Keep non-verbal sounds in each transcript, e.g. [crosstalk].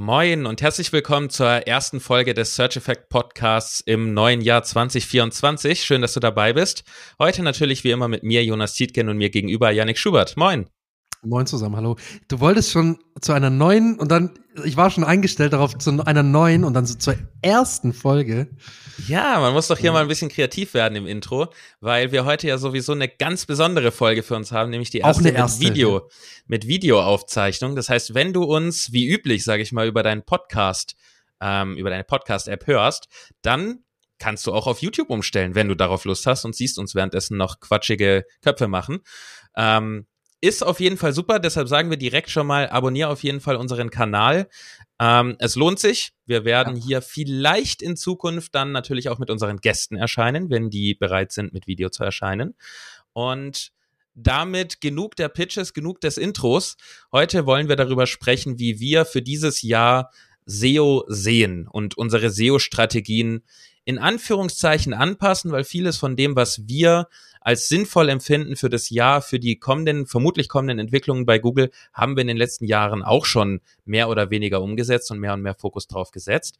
Moin und herzlich willkommen zur ersten Folge des Search Effect Podcasts im neuen Jahr 2024. Schön, dass du dabei bist. Heute natürlich wie immer mit mir, Jonas Tietgen und mir gegenüber Yannick Schubert. Moin. Moin zusammen, hallo. Du wolltest schon zu einer neuen und dann, ich war schon eingestellt darauf, zu einer neuen und dann so zur ersten Folge. Ja, man muss doch hier mal ein bisschen kreativ werden im Intro, weil wir heute ja sowieso eine ganz besondere Folge für uns haben, nämlich die erste, Auch eine erste mit Video, mit Videoaufzeichnung. Das heißt, wenn du uns wie üblich, sage ich mal, über deinen Podcast, ähm, über deine Podcast-App hörst, dann kannst du auch auf YouTube umstellen, wenn du darauf Lust hast und siehst uns währenddessen noch quatschige Köpfe machen. Ähm, ist auf jeden Fall super, deshalb sagen wir direkt schon mal, abonniere auf jeden Fall unseren Kanal. Ähm, es lohnt sich. Wir werden ja. hier vielleicht in Zukunft dann natürlich auch mit unseren Gästen erscheinen, wenn die bereit sind, mit Video zu erscheinen. Und damit genug der Pitches, genug des Intros. Heute wollen wir darüber sprechen, wie wir für dieses Jahr SEO sehen und unsere SEO-Strategien in Anführungszeichen anpassen, weil vieles von dem, was wir als sinnvoll empfinden für das Jahr, für die kommenden, vermutlich kommenden Entwicklungen bei Google, haben wir in den letzten Jahren auch schon mehr oder weniger umgesetzt und mehr und mehr Fokus drauf gesetzt.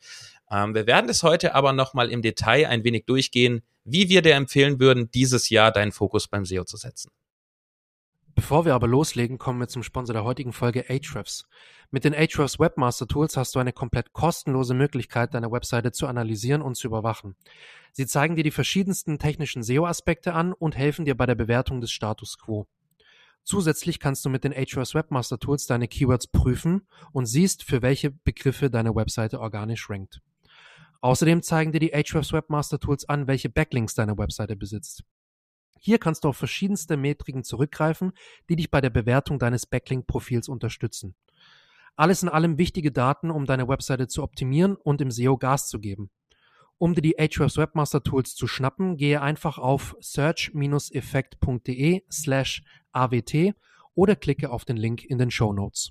Ähm, wir werden es heute aber nochmal im Detail ein wenig durchgehen, wie wir dir empfehlen würden, dieses Jahr deinen Fokus beim SEO zu setzen. Bevor wir aber loslegen, kommen wir zum Sponsor der heutigen Folge Ahrefs. Mit den Ahrefs Webmaster Tools hast du eine komplett kostenlose Möglichkeit, deine Webseite zu analysieren und zu überwachen. Sie zeigen dir die verschiedensten technischen SEO-Aspekte an und helfen dir bei der Bewertung des Status quo. Zusätzlich kannst du mit den Ahrefs Webmaster Tools deine Keywords prüfen und siehst, für welche Begriffe deine Webseite organisch rankt. Außerdem zeigen dir die Ahrefs Webmaster Tools an, welche Backlinks deine Webseite besitzt. Hier kannst du auf verschiedenste Metriken zurückgreifen, die dich bei der Bewertung deines Backlink-Profils unterstützen. Alles in allem wichtige Daten, um deine Webseite zu optimieren und im SEO Gas zu geben. Um dir die Ahrefs Webmaster Tools zu schnappen, gehe einfach auf search-effekt.de slash awt oder klicke auf den Link in den Show Notes.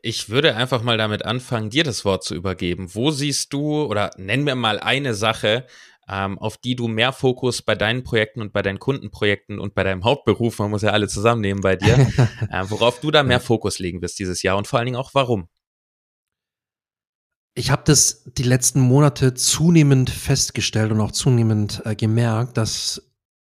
Ich würde einfach mal damit anfangen, dir das Wort zu übergeben. Wo siehst du oder nenn mir mal eine Sache, ähm, auf die du mehr Fokus bei deinen Projekten und bei deinen Kundenprojekten und bei deinem Hauptberuf, man muss ja alle zusammennehmen bei dir, [laughs] äh, worauf du da mehr Fokus legen wirst dieses Jahr und vor allen Dingen auch warum? Ich habe das die letzten Monate zunehmend festgestellt und auch zunehmend äh, gemerkt, dass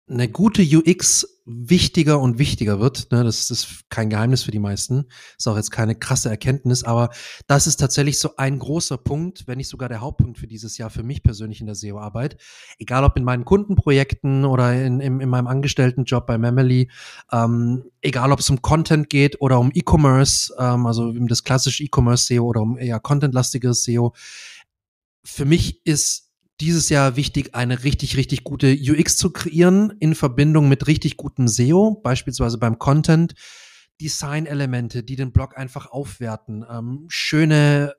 eine gute UX wichtiger und wichtiger wird. Ne? Das ist kein Geheimnis für die meisten. Ist auch jetzt keine krasse Erkenntnis, aber das ist tatsächlich so ein großer Punkt, wenn nicht sogar der Hauptpunkt für dieses Jahr für mich persönlich in der SEO-Arbeit. Egal ob in meinen Kundenprojekten oder in, in, in meinem Angestelltenjob bei Memely, ähm, egal ob es um Content geht oder um E-Commerce, ähm, also um das klassische E-Commerce-SEO oder um eher contentlastiges SEO. Für mich ist dieses Jahr wichtig, eine richtig, richtig gute UX zu kreieren in Verbindung mit richtig gutem SEO, beispielsweise beim Content. Design-Elemente, die den Blog einfach aufwerten, ähm, schöne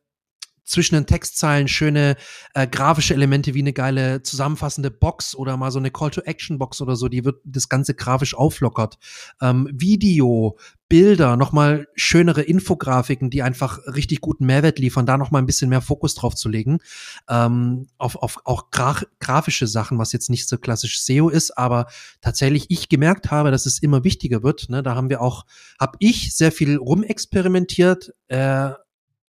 zwischen den Textzeilen schöne äh, grafische Elemente wie eine geile zusammenfassende Box oder mal so eine Call-to-Action-Box oder so, die wird das Ganze grafisch auflockert. Ähm, Video, Bilder, nochmal schönere Infografiken, die einfach richtig guten Mehrwert liefern, da nochmal ein bisschen mehr Fokus drauf zu legen. Ähm, auf, auf auch gra grafische Sachen, was jetzt nicht so klassisch SEO ist, aber tatsächlich ich gemerkt habe, dass es immer wichtiger wird. Ne? Da haben wir auch, habe ich sehr viel rumexperimentiert. Äh,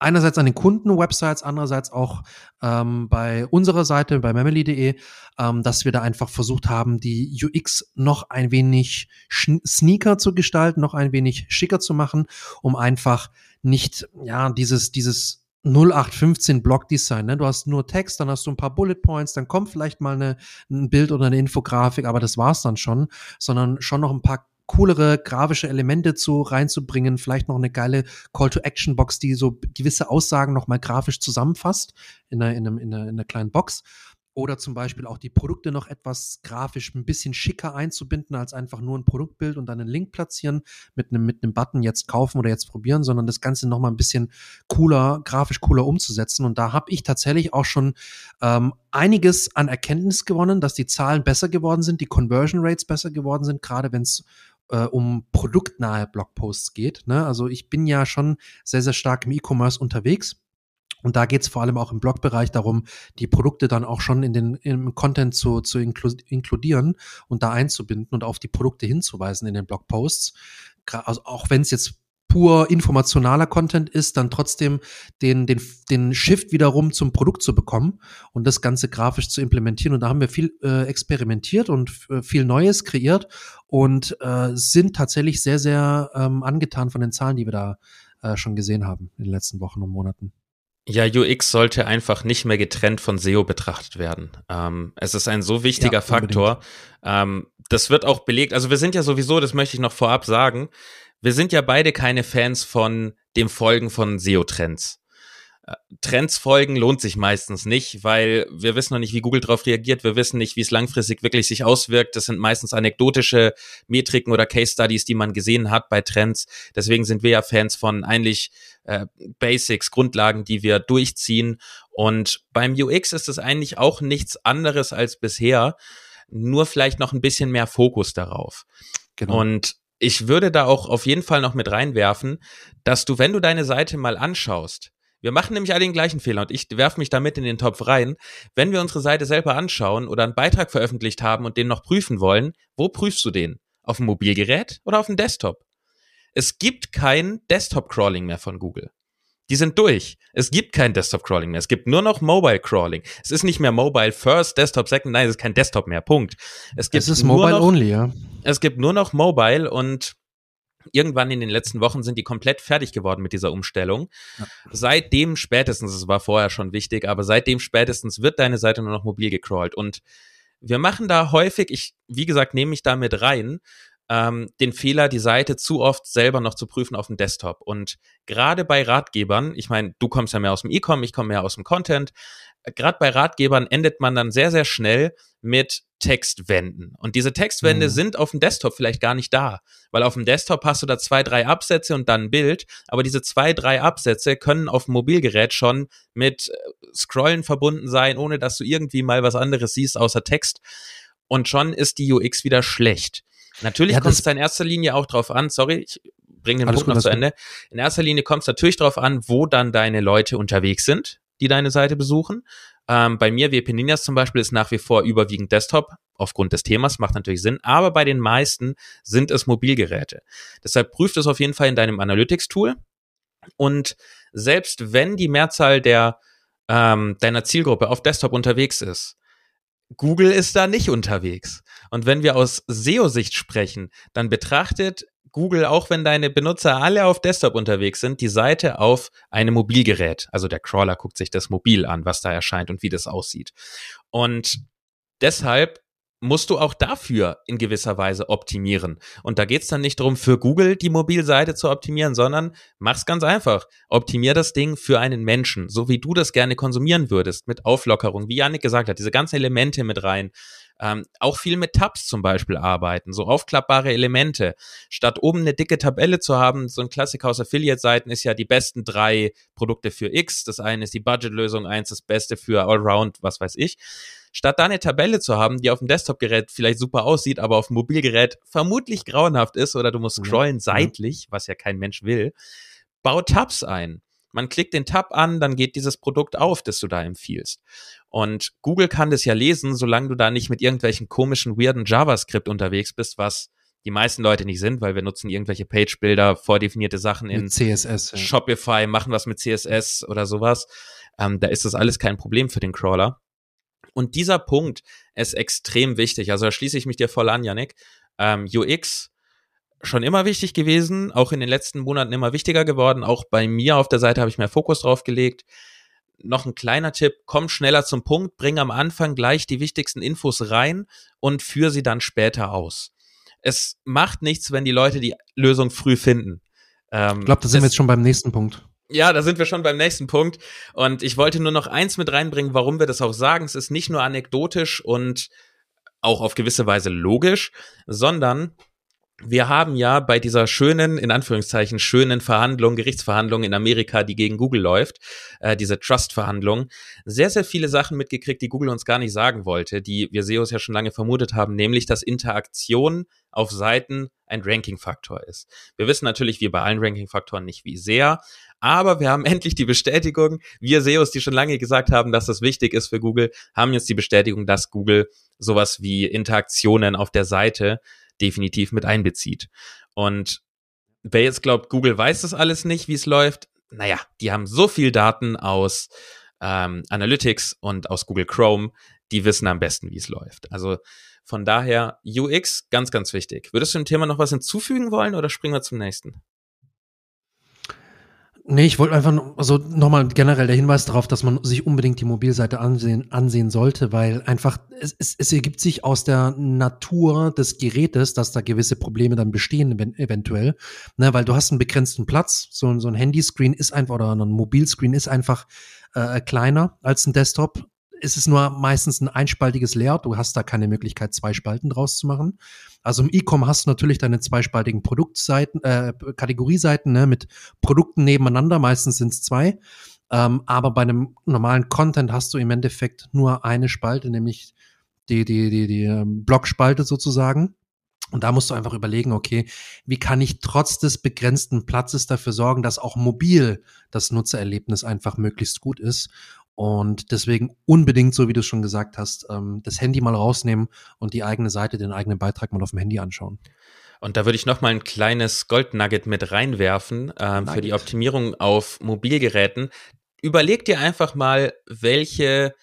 einerseits an den Kundenwebsites, andererseits auch ähm, bei unserer Seite, bei memely.de, ähm, dass wir da einfach versucht haben, die UX noch ein wenig sneaker zu gestalten, noch ein wenig schicker zu machen, um einfach nicht, ja, dieses, dieses 0815 Blockdesign. Ne? Du hast nur Text, dann hast du ein paar Bullet Points, dann kommt vielleicht mal eine, ein Bild oder eine Infografik, aber das war's dann schon, sondern schon noch ein paar coolere grafische Elemente zu reinzubringen, vielleicht noch eine geile Call-to-Action-Box, die so gewisse Aussagen nochmal grafisch zusammenfasst in einer, in, einer, in, einer, in einer kleinen Box. Oder zum Beispiel auch die Produkte noch etwas grafisch ein bisschen schicker einzubinden, als einfach nur ein Produktbild und dann einen Link platzieren mit einem, mit einem Button jetzt kaufen oder jetzt probieren, sondern das Ganze nochmal ein bisschen cooler, grafisch cooler umzusetzen. Und da habe ich tatsächlich auch schon ähm, einiges an Erkenntnis gewonnen, dass die Zahlen besser geworden sind, die Conversion Rates besser geworden sind, gerade wenn es äh, um produktnahe Blogposts geht. Ne? Also ich bin ja schon sehr, sehr stark im E-Commerce unterwegs. Und da geht es vor allem auch im Blogbereich darum, die Produkte dann auch schon in den im Content zu, zu inkludieren und da einzubinden und auf die Produkte hinzuweisen in den Blogposts. Also auch wenn es jetzt pur informationaler Content ist, dann trotzdem den, den, den Shift wiederum zum Produkt zu bekommen und das Ganze grafisch zu implementieren. Und da haben wir viel äh, experimentiert und äh, viel Neues kreiert und äh, sind tatsächlich sehr, sehr ähm, angetan von den Zahlen, die wir da äh, schon gesehen haben in den letzten Wochen und Monaten. Ja, UX sollte einfach nicht mehr getrennt von SEO betrachtet werden. Ähm, es ist ein so wichtiger ja, Faktor. Ähm, das wird auch belegt. Also wir sind ja sowieso, das möchte ich noch vorab sagen, wir sind ja beide keine Fans von dem Folgen von SEO-Trends. Äh, Trends folgen lohnt sich meistens nicht, weil wir wissen noch nicht, wie Google darauf reagiert. Wir wissen nicht, wie es langfristig wirklich sich auswirkt. Das sind meistens anekdotische Metriken oder Case Studies, die man gesehen hat bei Trends. Deswegen sind wir ja Fans von eigentlich äh, Basics, Grundlagen, die wir durchziehen. Und beim UX ist es eigentlich auch nichts anderes als bisher, nur vielleicht noch ein bisschen mehr Fokus darauf. Genau. Und ich würde da auch auf jeden Fall noch mit reinwerfen, dass du, wenn du deine Seite mal anschaust, wir machen nämlich alle den gleichen Fehler und ich werfe mich damit in den Topf rein. Wenn wir unsere Seite selber anschauen oder einen Beitrag veröffentlicht haben und den noch prüfen wollen, wo prüfst du den? Auf dem Mobilgerät oder auf dem Desktop? Es gibt kein Desktop-Crawling mehr von Google. Die sind durch. Es gibt kein Desktop-Crawling mehr. Es gibt nur noch Mobile-Crawling. Es ist nicht mehr Mobile First, Desktop Second. Nein, es ist kein Desktop mehr. Punkt. Es, gibt es ist Mobile noch, Only, ja. Es gibt nur noch Mobile und irgendwann in den letzten Wochen sind die komplett fertig geworden mit dieser Umstellung. Ja. Seitdem spätestens, es war vorher schon wichtig, aber seitdem spätestens wird deine Seite nur noch mobil gecrawlt. Und wir machen da häufig, ich, wie gesagt, nehme mich da mit rein, ähm, den Fehler, die Seite zu oft selber noch zu prüfen auf dem Desktop. Und gerade bei Ratgebern, ich meine, du kommst ja mehr aus dem E-Com, ich komme mehr aus dem Content, gerade bei Ratgebern endet man dann sehr, sehr schnell mit Textwänden. Und diese Textwände mhm. sind auf dem Desktop vielleicht gar nicht da, weil auf dem Desktop hast du da zwei, drei Absätze und dann ein Bild, aber diese zwei, drei Absätze können auf dem Mobilgerät schon mit äh, Scrollen verbunden sein, ohne dass du irgendwie mal was anderes siehst außer Text. Und schon ist die UX wieder schlecht. Natürlich ja, kommt es in erster Linie auch drauf an, sorry, ich bringe den Punkt noch zu Ende. In erster Linie kommt es natürlich darauf an, wo dann deine Leute unterwegs sind, die deine Seite besuchen. Ähm, bei mir, WP Ninjas zum Beispiel, ist nach wie vor überwiegend Desktop, aufgrund des Themas, macht natürlich Sinn, aber bei den meisten sind es Mobilgeräte. Deshalb prüft es auf jeden Fall in deinem Analytics-Tool. Und selbst wenn die Mehrzahl der ähm, deiner Zielgruppe auf Desktop unterwegs ist, Google ist da nicht unterwegs. Und wenn wir aus SEO-Sicht sprechen, dann betrachtet Google, auch wenn deine Benutzer alle auf Desktop unterwegs sind, die Seite auf einem Mobilgerät. Also der Crawler guckt sich das Mobil an, was da erscheint und wie das aussieht. Und deshalb musst du auch dafür in gewisser Weise optimieren. Und da geht's dann nicht darum, für Google die Mobilseite zu optimieren, sondern mach's ganz einfach. Optimier das Ding für einen Menschen, so wie du das gerne konsumieren würdest, mit Auflockerung, wie Janik gesagt hat, diese ganzen Elemente mit rein. Ähm, auch viel mit Tabs zum Beispiel arbeiten, so aufklappbare Elemente. Statt oben eine dicke Tabelle zu haben, so ein Klassiker aus Affiliate-Seiten ist ja die besten drei Produkte für X. Das eine ist die Budget-Lösung, eins das Beste für Allround, was weiß ich statt da eine Tabelle zu haben, die auf dem Desktop-Gerät vielleicht super aussieht, aber auf dem Mobilgerät vermutlich grauenhaft ist oder du musst mhm. scrollen mhm. seitlich, was ja kein Mensch will, bau Tabs ein. Man klickt den Tab an, dann geht dieses Produkt auf, das du da empfiehlst. Und Google kann das ja lesen, solange du da nicht mit irgendwelchen komischen, weirden JavaScript unterwegs bist, was die meisten Leute nicht sind, weil wir nutzen irgendwelche Page-Bilder, vordefinierte Sachen in CSS, ja. Shopify, machen was mit CSS oder sowas. Ähm, da ist das alles kein Problem für den Crawler. Und dieser Punkt ist extrem wichtig. Also da schließe ich mich dir voll an, Yannick. Ähm, UX schon immer wichtig gewesen, auch in den letzten Monaten immer wichtiger geworden. Auch bei mir auf der Seite habe ich mehr Fokus drauf gelegt. Noch ein kleiner Tipp, komm schneller zum Punkt, bring am Anfang gleich die wichtigsten Infos rein und führe sie dann später aus. Es macht nichts, wenn die Leute die Lösung früh finden. Ähm, ich glaube, da sind wir jetzt schon beim nächsten Punkt. Ja, da sind wir schon beim nächsten Punkt. Und ich wollte nur noch eins mit reinbringen, warum wir das auch sagen. Es ist nicht nur anekdotisch und auch auf gewisse Weise logisch, sondern wir haben ja bei dieser schönen, in Anführungszeichen, schönen Verhandlung, Gerichtsverhandlung in Amerika, die gegen Google läuft, äh, diese Trust-Verhandlung, sehr, sehr viele Sachen mitgekriegt, die Google uns gar nicht sagen wollte, die wir SEOs ja schon lange vermutet haben, nämlich, dass Interaktion auf Seiten ein Ranking-Faktor ist. Wir wissen natürlich, wie bei allen Ranking-Faktoren nicht wie sehr, aber wir haben [laughs] endlich die Bestätigung, wir SEOs, die schon lange gesagt haben, dass das wichtig ist für Google, haben jetzt die Bestätigung, dass Google sowas wie Interaktionen auf der Seite definitiv mit einbezieht. Und wer jetzt glaubt, Google weiß das alles nicht, wie es läuft, naja, die haben so viel Daten aus ähm, Analytics und aus Google Chrome, die wissen am besten, wie es läuft. Also von daher UX ganz, ganz wichtig. Würdest du dem Thema noch was hinzufügen wollen oder springen wir zum nächsten? Nee, ich wollte einfach, also nochmal generell der Hinweis darauf, dass man sich unbedingt die Mobilseite ansehen, ansehen sollte, weil einfach, es, es, es ergibt sich aus der Natur des Gerätes, dass da gewisse Probleme dann bestehen, eventuell. Ne, weil du hast einen begrenzten Platz, so, so ein Handyscreen ist einfach, oder ein Mobilscreen ist einfach äh, kleiner als ein Desktop. Es ist nur meistens ein einspaltiges Layout, du hast da keine Möglichkeit, zwei Spalten draus zu machen. Also im E-Com hast du natürlich deine zweispaltigen Produktseiten, äh, Kategorieseiten ne, mit Produkten nebeneinander, meistens sind es zwei. Ähm, aber bei einem normalen Content hast du im Endeffekt nur eine Spalte, nämlich die, die, die, die ähm, Blockspalte sozusagen. Und da musst du einfach überlegen, okay, wie kann ich trotz des begrenzten Platzes dafür sorgen, dass auch mobil das Nutzererlebnis einfach möglichst gut ist. Und deswegen unbedingt, so wie du schon gesagt hast, ähm, das Handy mal rausnehmen und die eigene Seite, den eigenen Beitrag mal auf dem Handy anschauen. Und da würde ich noch mal ein kleines Goldnugget mit reinwerfen ähm, für die Optimierung auf Mobilgeräten. Überleg dir einfach mal, welche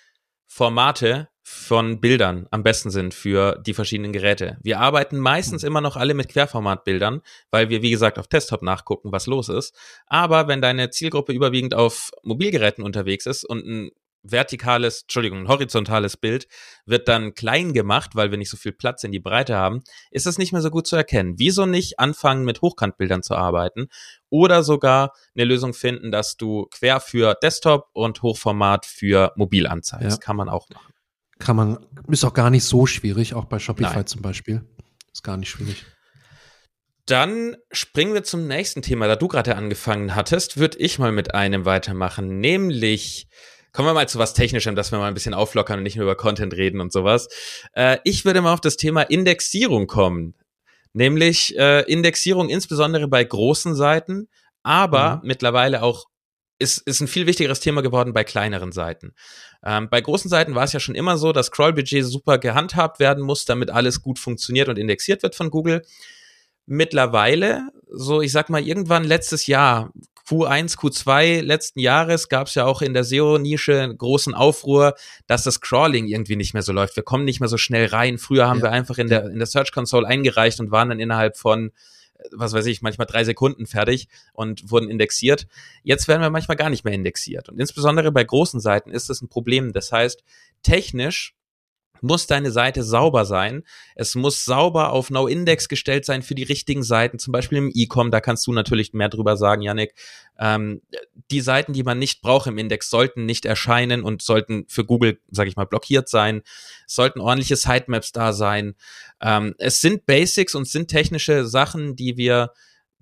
Formate von Bildern am besten sind für die verschiedenen Geräte. Wir arbeiten meistens immer noch alle mit Querformatbildern, weil wir, wie gesagt, auf Desktop nachgucken, was los ist. Aber wenn deine Zielgruppe überwiegend auf Mobilgeräten unterwegs ist und ein vertikales, Entschuldigung, ein horizontales Bild wird dann klein gemacht, weil wir nicht so viel Platz in die Breite haben, ist es nicht mehr so gut zu erkennen. Wieso nicht anfangen, mit Hochkantbildern zu arbeiten oder sogar eine Lösung finden, dass du quer für Desktop und Hochformat für mobil anzeigst? Ja. Kann man auch machen. Kann man, ist auch gar nicht so schwierig, auch bei Shopify Nein. zum Beispiel. Ist gar nicht schwierig. Dann springen wir zum nächsten Thema. Da du gerade angefangen hattest, würde ich mal mit einem weitermachen, nämlich kommen wir mal zu was Technischem, dass wir mal ein bisschen auflockern und nicht nur über Content reden und sowas. Äh, ich würde mal auf das Thema Indexierung kommen. Nämlich äh, Indexierung insbesondere bei großen Seiten, aber mhm. mittlerweile auch ist, ist ein viel wichtigeres Thema geworden bei kleineren Seiten. Ähm, bei großen Seiten war es ja schon immer so, dass Crawl-Budget super gehandhabt werden muss, damit alles gut funktioniert und indexiert wird von Google. Mittlerweile, so ich sag mal, irgendwann letztes Jahr, Q1, Q2 letzten Jahres gab es ja auch in der SEO-Nische großen Aufruhr, dass das Crawling irgendwie nicht mehr so läuft. Wir kommen nicht mehr so schnell rein. Früher haben ja. wir einfach in der, in der Search Console eingereicht und waren dann innerhalb von was weiß ich, manchmal drei Sekunden fertig und wurden indexiert. Jetzt werden wir manchmal gar nicht mehr indexiert. Und insbesondere bei großen Seiten ist das ein Problem. Das heißt, technisch muss deine Seite sauber sein. Es muss sauber auf No-Index gestellt sein für die richtigen Seiten, zum Beispiel im E-Com, da kannst du natürlich mehr drüber sagen, Yannick. Ähm, die Seiten, die man nicht braucht im Index, sollten nicht erscheinen und sollten für Google, sage ich mal, blockiert sein. Es sollten ordentliche Sitemaps da sein. Ähm, es sind Basics und sind technische Sachen, die wir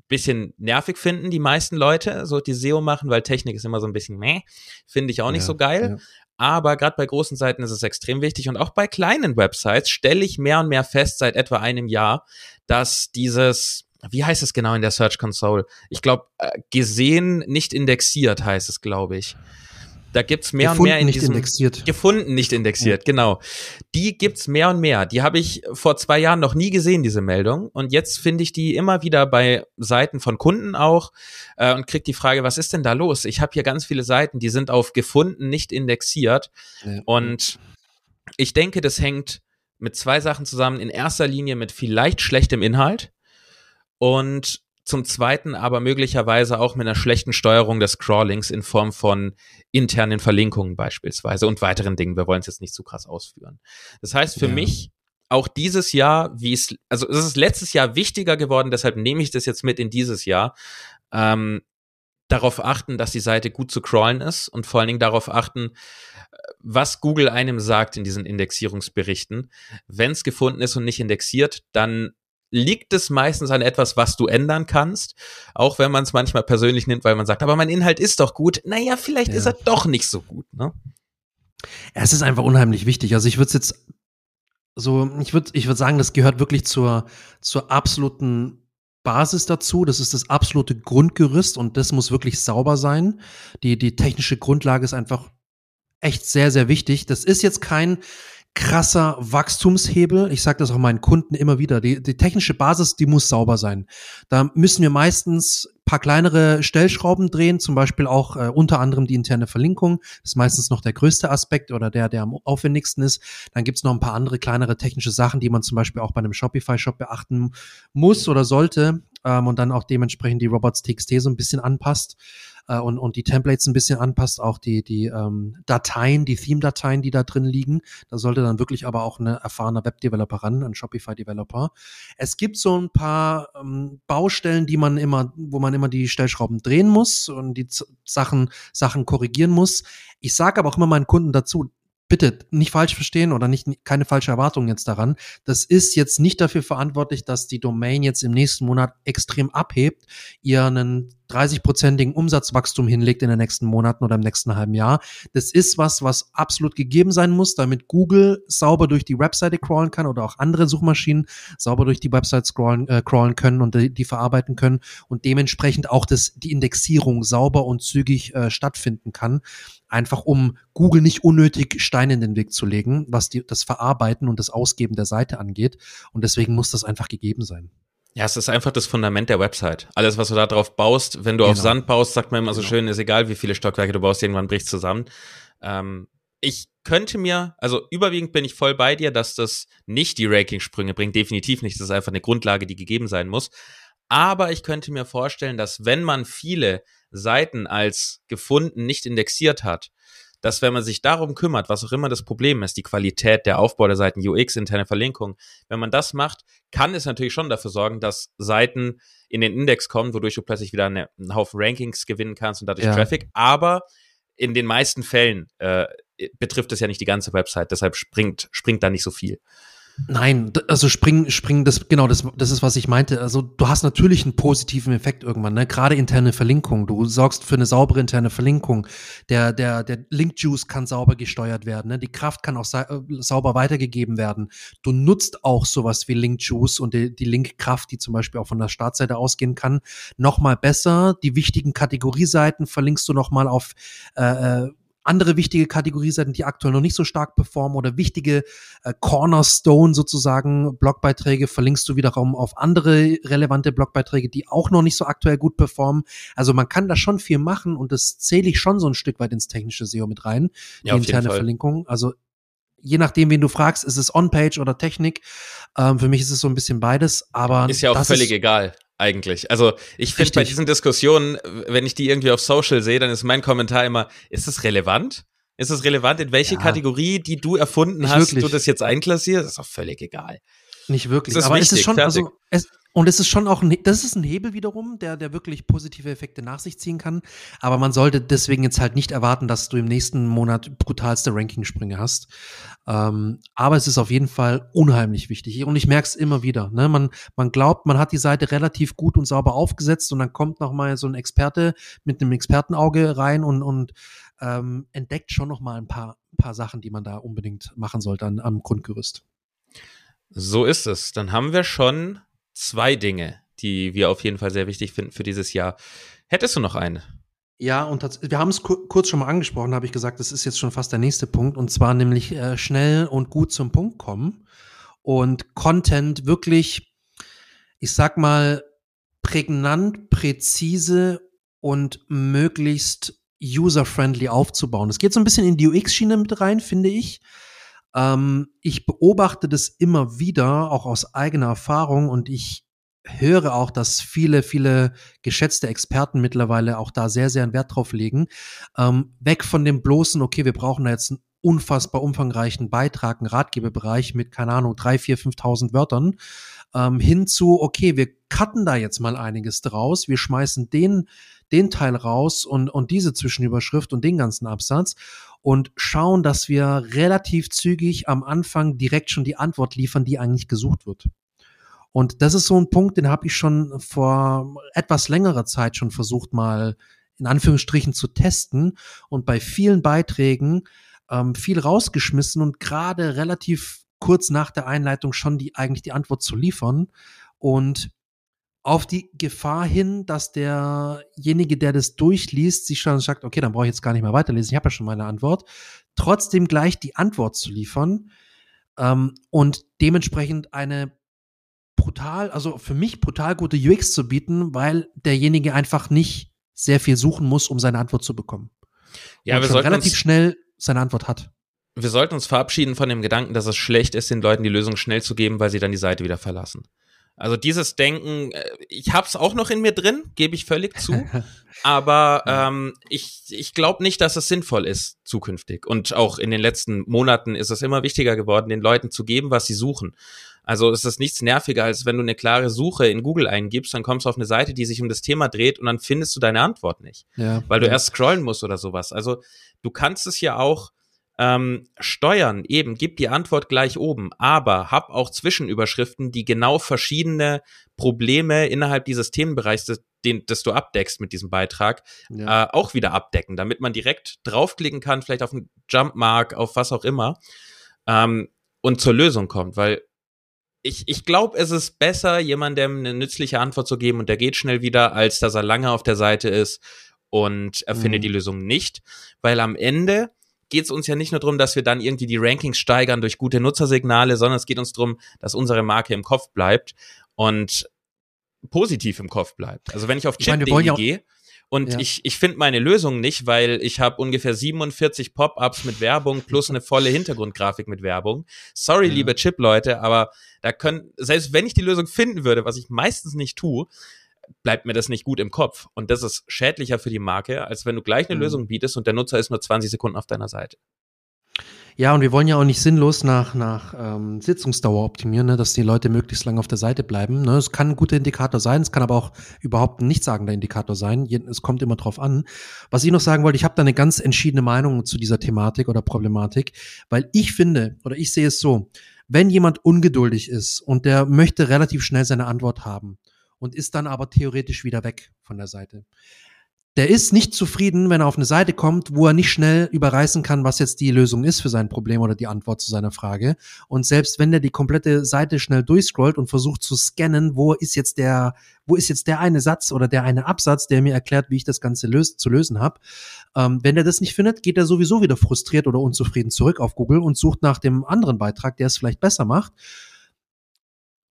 bisschen nervig finden, die meisten Leute, so die SEO machen, weil Technik ist immer so ein bisschen meh, finde ich auch nicht ja, so geil. Ja. Aber gerade bei großen Seiten ist es extrem wichtig und auch bei kleinen Websites stelle ich mehr und mehr fest seit etwa einem Jahr, dass dieses wie heißt es genau in der Search Console? Ich glaube, äh, gesehen, nicht indexiert heißt es, glaube ich. Da gibt's mehr gefunden, und mehr in nicht diesem, indexiert. Gefunden, nicht indexiert, genau. Die gibt's mehr und mehr. Die habe ich vor zwei Jahren noch nie gesehen, diese Meldung. Und jetzt finde ich die immer wieder bei Seiten von Kunden auch äh, und krieg die Frage, was ist denn da los? Ich habe hier ganz viele Seiten, die sind auf gefunden, nicht indexiert. Ja. Und ich denke, das hängt mit zwei Sachen zusammen. In erster Linie mit vielleicht schlechtem Inhalt und zum Zweiten aber möglicherweise auch mit einer schlechten Steuerung des Crawlings in Form von internen Verlinkungen beispielsweise und weiteren Dingen. Wir wollen es jetzt nicht zu krass ausführen. Das heißt für ja. mich auch dieses Jahr, wie es, also es ist letztes Jahr wichtiger geworden, deshalb nehme ich das jetzt mit in dieses Jahr, ähm, darauf achten, dass die Seite gut zu crawlen ist und vor allen Dingen darauf achten, was Google einem sagt in diesen Indexierungsberichten. Wenn es gefunden ist und nicht indexiert, dann liegt es meistens an etwas, was du ändern kannst, auch wenn man es manchmal persönlich nimmt, weil man sagt, aber mein Inhalt ist doch gut. Naja, vielleicht ja. ist er doch nicht so gut. Ne? Es ist einfach unheimlich wichtig. Also ich würde es jetzt so, ich würde ich würd sagen, das gehört wirklich zur, zur absoluten Basis dazu. Das ist das absolute Grundgerüst und das muss wirklich sauber sein. Die, die technische Grundlage ist einfach echt sehr, sehr wichtig. Das ist jetzt kein, krasser Wachstumshebel. Ich sage das auch meinen Kunden immer wieder. Die, die technische Basis, die muss sauber sein. Da müssen wir meistens paar kleinere Stellschrauben drehen, zum Beispiel auch äh, unter anderem die interne Verlinkung. Ist meistens noch der größte Aspekt oder der, der am aufwendigsten ist. Dann gibt's noch ein paar andere kleinere technische Sachen, die man zum Beispiel auch bei einem Shopify-Shop beachten muss oder sollte ähm, und dann auch dementsprechend die Robots TXT so ein bisschen anpasst äh, und, und die Templates ein bisschen anpasst, auch die, die ähm, Dateien, die Theme-Dateien, die da drin liegen. Da sollte dann wirklich aber auch ein erfahrener Web-Developer ran, ein Shopify-Developer. Es gibt so ein paar ähm, Baustellen, die man immer, wo man immer die Stellschrauben drehen muss und die Z Sachen, Sachen korrigieren muss. Ich sage aber auch immer meinen Kunden dazu, bitte nicht falsch verstehen oder nicht keine falsche Erwartung jetzt daran. Das ist jetzt nicht dafür verantwortlich, dass die Domain jetzt im nächsten Monat extrem abhebt, ihr einen 30-prozentigen Umsatzwachstum hinlegt in den nächsten Monaten oder im nächsten halben Jahr. Das ist was, was absolut gegeben sein muss, damit Google sauber durch die Webseite crawlen kann oder auch andere Suchmaschinen sauber durch die Website scrollen, äh, crawlen können und die, die, verarbeiten können und dementsprechend auch das, die Indexierung sauber und zügig äh, stattfinden kann. Einfach um Google nicht unnötig Steine in den Weg zu legen, was die, das Verarbeiten und das Ausgeben der Seite angeht. Und deswegen muss das einfach gegeben sein. Ja, es ist einfach das Fundament der Website. Alles, was du da drauf baust, wenn du genau. auf Sand baust, sagt man immer so genau. schön, ist egal, wie viele Stockwerke du baust, irgendwann bricht zusammen. Ähm, ich könnte mir, also überwiegend bin ich voll bei dir, dass das nicht die Ranking-Sprünge bringt, definitiv nicht. Das ist einfach eine Grundlage, die gegeben sein muss. Aber ich könnte mir vorstellen, dass wenn man viele Seiten als gefunden nicht indexiert hat, dass wenn man sich darum kümmert, was auch immer das Problem ist, die Qualität, der Aufbau der Seiten, UX, interne Verlinkung, wenn man das macht, kann es natürlich schon dafür sorgen, dass Seiten in den Index kommen, wodurch du plötzlich wieder eine, einen Haufen Rankings gewinnen kannst und dadurch ja. Traffic. Aber in den meisten Fällen äh, betrifft es ja nicht die ganze Website, deshalb springt, springt da nicht so viel. Nein, also springen, springen, das, genau, das, das ist, was ich meinte. Also du hast natürlich einen positiven Effekt irgendwann, ne? Gerade interne Verlinkung. Du sorgst für eine saubere interne Verlinkung. Der, der, der Link-Juice kann sauber gesteuert werden, ne? Die Kraft kann auch äh, sauber weitergegeben werden. Du nutzt auch sowas wie Link-Juice und die, die Link-Kraft, die zum Beispiel auch von der Startseite ausgehen kann, nochmal besser. Die wichtigen Kategorieseiten verlinkst du nochmal auf äh, äh andere wichtige Kategorieseiten, die aktuell noch nicht so stark performen oder wichtige äh, Cornerstone sozusagen Blogbeiträge verlinkst du wiederum auf andere relevante Blogbeiträge, die auch noch nicht so aktuell gut performen. Also man kann da schon viel machen und das zähle ich schon so ein Stück weit ins technische SEO mit rein, die ja, interne Verlinkung. Also je nachdem, wen du fragst, ist es On-Page oder Technik. Ähm, für mich ist es so ein bisschen beides, aber ist ja auch völlig egal eigentlich. Also ich finde bei diesen Diskussionen, wenn ich die irgendwie auf Social sehe, dann ist mein Kommentar immer, ist es relevant? Ist es relevant, in welche ja, Kategorie, die du erfunden hast, wirklich. du das jetzt einklassierst? Das ist doch völlig egal. Nicht wirklich. aber wichtig, es ist schon, also, es, und es ist schon auch, ein, das ist ein Hebel wiederum, der, der wirklich positive Effekte nach sich ziehen kann. Aber man sollte deswegen jetzt halt nicht erwarten, dass du im nächsten Monat brutalste Ranking-Sprünge hast. Ähm, aber es ist auf jeden Fall unheimlich wichtig. Und ich merke es immer wieder. Ne? Man, man glaubt, man hat die Seite relativ gut und sauber aufgesetzt und dann kommt noch mal so ein Experte mit einem Expertenauge rein und, und ähm, entdeckt schon noch mal ein paar, paar Sachen, die man da unbedingt machen sollte an, am Grundgerüst. So ist es. Dann haben wir schon zwei Dinge, die wir auf jeden Fall sehr wichtig finden für dieses Jahr. Hättest du noch eine? Ja, und wir haben es kurz schon mal angesprochen, habe ich gesagt, das ist jetzt schon fast der nächste Punkt, und zwar nämlich äh, schnell und gut zum Punkt kommen und Content wirklich, ich sag mal, prägnant, präzise und möglichst user-friendly aufzubauen. Es geht so ein bisschen in die UX-Schiene mit rein, finde ich. Ähm, ich beobachte das immer wieder, auch aus eigener Erfahrung, und ich höre auch, dass viele, viele geschätzte Experten mittlerweile auch da sehr, sehr einen Wert drauf legen. Ähm, weg von dem bloßen, okay, wir brauchen da jetzt einen unfassbar umfangreichen Beitrag, einen Ratgeberbereich mit, keine Ahnung, drei, vier, 5.000 Wörtern, ähm, hin zu, okay, wir cutten da jetzt mal einiges draus, wir schmeißen den, den Teil raus und, und diese Zwischenüberschrift und den ganzen Absatz und schauen, dass wir relativ zügig am Anfang direkt schon die Antwort liefern, die eigentlich gesucht wird. Und das ist so ein Punkt, den habe ich schon vor etwas längerer Zeit schon versucht mal in Anführungsstrichen zu testen und bei vielen Beiträgen ähm, viel rausgeschmissen und gerade relativ kurz nach der Einleitung schon die eigentlich die Antwort zu liefern und auf die Gefahr hin, dass derjenige, der das durchliest, sich schon sagt, okay, dann brauche ich jetzt gar nicht mehr weiterlesen, ich habe ja schon meine Antwort, trotzdem gleich die Antwort zu liefern, ähm, und dementsprechend eine brutal, also für mich brutal gute UX zu bieten, weil derjenige einfach nicht sehr viel suchen muss, um seine Antwort zu bekommen. Ja, und wir sollten relativ schnell seine Antwort hat. wir sollten uns verabschieden von dem Gedanken, dass es schlecht ist, den Leuten die Lösung schnell zu geben, weil sie dann die Seite wieder verlassen. Also dieses Denken, äh, ich hab's auch noch in mir drin, gebe ich völlig zu. [laughs] aber ähm, ich, ich glaube nicht, dass es sinnvoll ist zukünftig. Und auch in den letzten Monaten ist es immer wichtiger geworden, den Leuten zu geben, was sie suchen. Also es ist nichts nerviger, als wenn du eine klare Suche in Google eingibst, dann kommst du auf eine Seite, die sich um das Thema dreht und dann findest du deine Antwort nicht, Ja. weil du erst scrollen musst oder sowas. Also du kannst es ja auch ähm, steuern, eben, gib die Antwort gleich oben, aber hab auch Zwischenüberschriften, die genau verschiedene Probleme innerhalb dieses Themenbereichs, das, den, das du abdeckst mit diesem Beitrag, ja. äh, auch wieder abdecken, damit man direkt draufklicken kann, vielleicht auf einen Jumpmark, auf was auch immer, ähm, und zur Lösung kommt, weil ich, ich glaube, es ist besser, jemandem eine nützliche Antwort zu geben und der geht schnell wieder, als dass er lange auf der Seite ist und er Mhm. findet die Lösung nicht, weil am Ende geht es uns ja nicht nur darum, dass wir dann irgendwie die Rankings steigern durch gute Nutzersignale, sondern es geht uns darum, dass unsere Marke im Kopf bleibt und positiv im Kopf bleibt. Also wenn ich auf wollen ja gehe und Ja. ich, ich finde meine Lösung nicht, weil ich habe ungefähr 47 Pop-ups mit Werbung plus eine volle Hintergrundgrafik mit Werbung. Sorry, Ja. liebe Chip-Leute, aber da können, selbst wenn ich die Lösung finden würde, was ich meistens nicht tue, bleibt mir das nicht gut im Kopf. Und das ist schädlicher für die Marke, als wenn du gleich eine Mhm. Lösung bietest und der Nutzer ist nur 20 Sekunden auf deiner Seite. Ja, und wir wollen ja auch nicht sinnlos nach, nach ähm, Sitzungsdauer optimieren, ne, dass die Leute möglichst lange auf der Seite bleiben. Ne. Es kann ein guter Indikator sein, es kann aber auch überhaupt ein nichtssagender Indikator sein. Es kommt immer drauf an. Was ich noch sagen wollte, ich habe da eine ganz entschiedene Meinung zu dieser Thematik oder Problematik, weil ich finde, oder ich sehe es so, wenn jemand ungeduldig ist und der möchte relativ schnell seine Antwort haben und ist dann aber theoretisch wieder weg von der Seite, der ist nicht zufrieden, wenn er auf eine Seite kommt, wo er nicht schnell überreißen kann, was jetzt die Lösung ist für sein Problem oder die Antwort zu seiner Frage. Und selbst wenn der die komplette Seite schnell durchscrollt und versucht zu scannen, wo ist jetzt der, wo ist jetzt der eine Satz oder der eine Absatz, der mir erklärt, wie ich das Ganze löst, zu lösen habe, ähm, wenn er das nicht findet, geht er sowieso wieder frustriert oder unzufrieden zurück auf Google und sucht nach dem anderen Beitrag, der es vielleicht besser macht.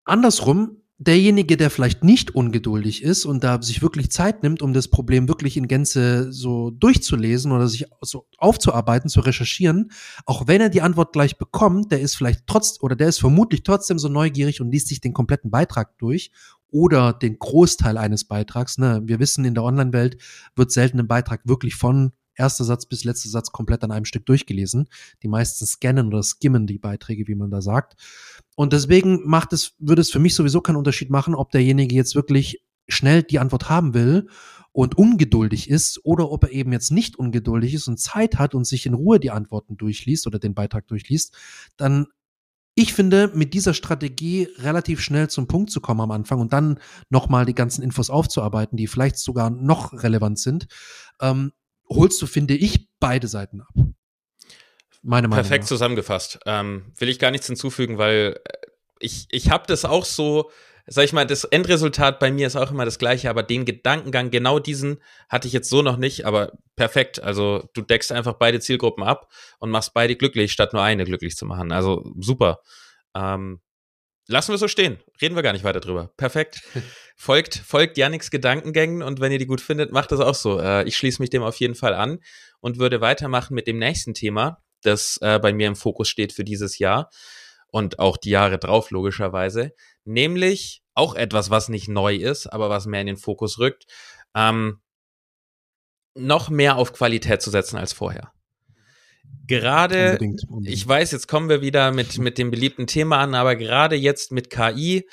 Andersrum, derjenige, der vielleicht nicht ungeduldig ist und da sich wirklich Zeit nimmt, um das Problem wirklich in Gänze so durchzulesen oder sich so aufzuarbeiten, zu recherchieren, auch wenn er die Antwort gleich bekommt, der ist vielleicht trotz oder der ist vermutlich trotzdem so neugierig und liest sich den kompletten Beitrag durch oder den Großteil eines Beitrags. Ne? Wir wissen, in der Online-Welt wird selten ein Beitrag wirklich von erster Satz bis letzter Satz komplett an einem Stück durchgelesen. Die meisten scannen oder skimmen die Beiträge, wie man da sagt. Und deswegen macht es, würde es für mich sowieso keinen Unterschied machen, ob derjenige jetzt wirklich schnell die Antwort haben will und ungeduldig ist oder ob er eben jetzt nicht ungeduldig ist und Zeit hat und sich in Ruhe die Antworten durchliest oder den Beitrag durchliest, dann ich finde, mit dieser Strategie relativ schnell zum Punkt zu kommen am Anfang und dann nochmal die ganzen Infos aufzuarbeiten, die vielleicht sogar noch relevant sind, ähm, holst du, finde ich, beide Seiten ab. Meine Meinung. Perfekt nach. zusammengefasst. Ähm, will ich gar nichts hinzufügen, weil äh, ich, ich habe das auch so, sag ich mal, das Endresultat bei mir ist auch immer das gleiche, aber den Gedankengang, genau diesen hatte ich jetzt so noch nicht, aber perfekt. Also du deckst einfach beide Zielgruppen ab und machst beide glücklich, statt nur eine glücklich zu machen. Also super. Ähm, lassen wir so stehen. Reden wir gar nicht weiter drüber. Perfekt. [laughs] Folgt, folgt Yannicks Gedankengängen und wenn ihr die gut findet, macht das auch so. Äh, ich schließe mich dem auf jeden Fall an und würde weitermachen mit dem nächsten Thema, das äh, bei mir im Fokus steht für dieses Jahr und auch die Jahre drauf logischerweise, nämlich auch etwas, was nicht neu ist, aber was mehr in den Fokus rückt, ähm, noch mehr auf Qualität zu setzen als vorher. Gerade Unbedingt, unbedingt. ich weiß, jetzt kommen wir wieder mit, mit dem beliebten Thema an, aber gerade jetzt mit KI,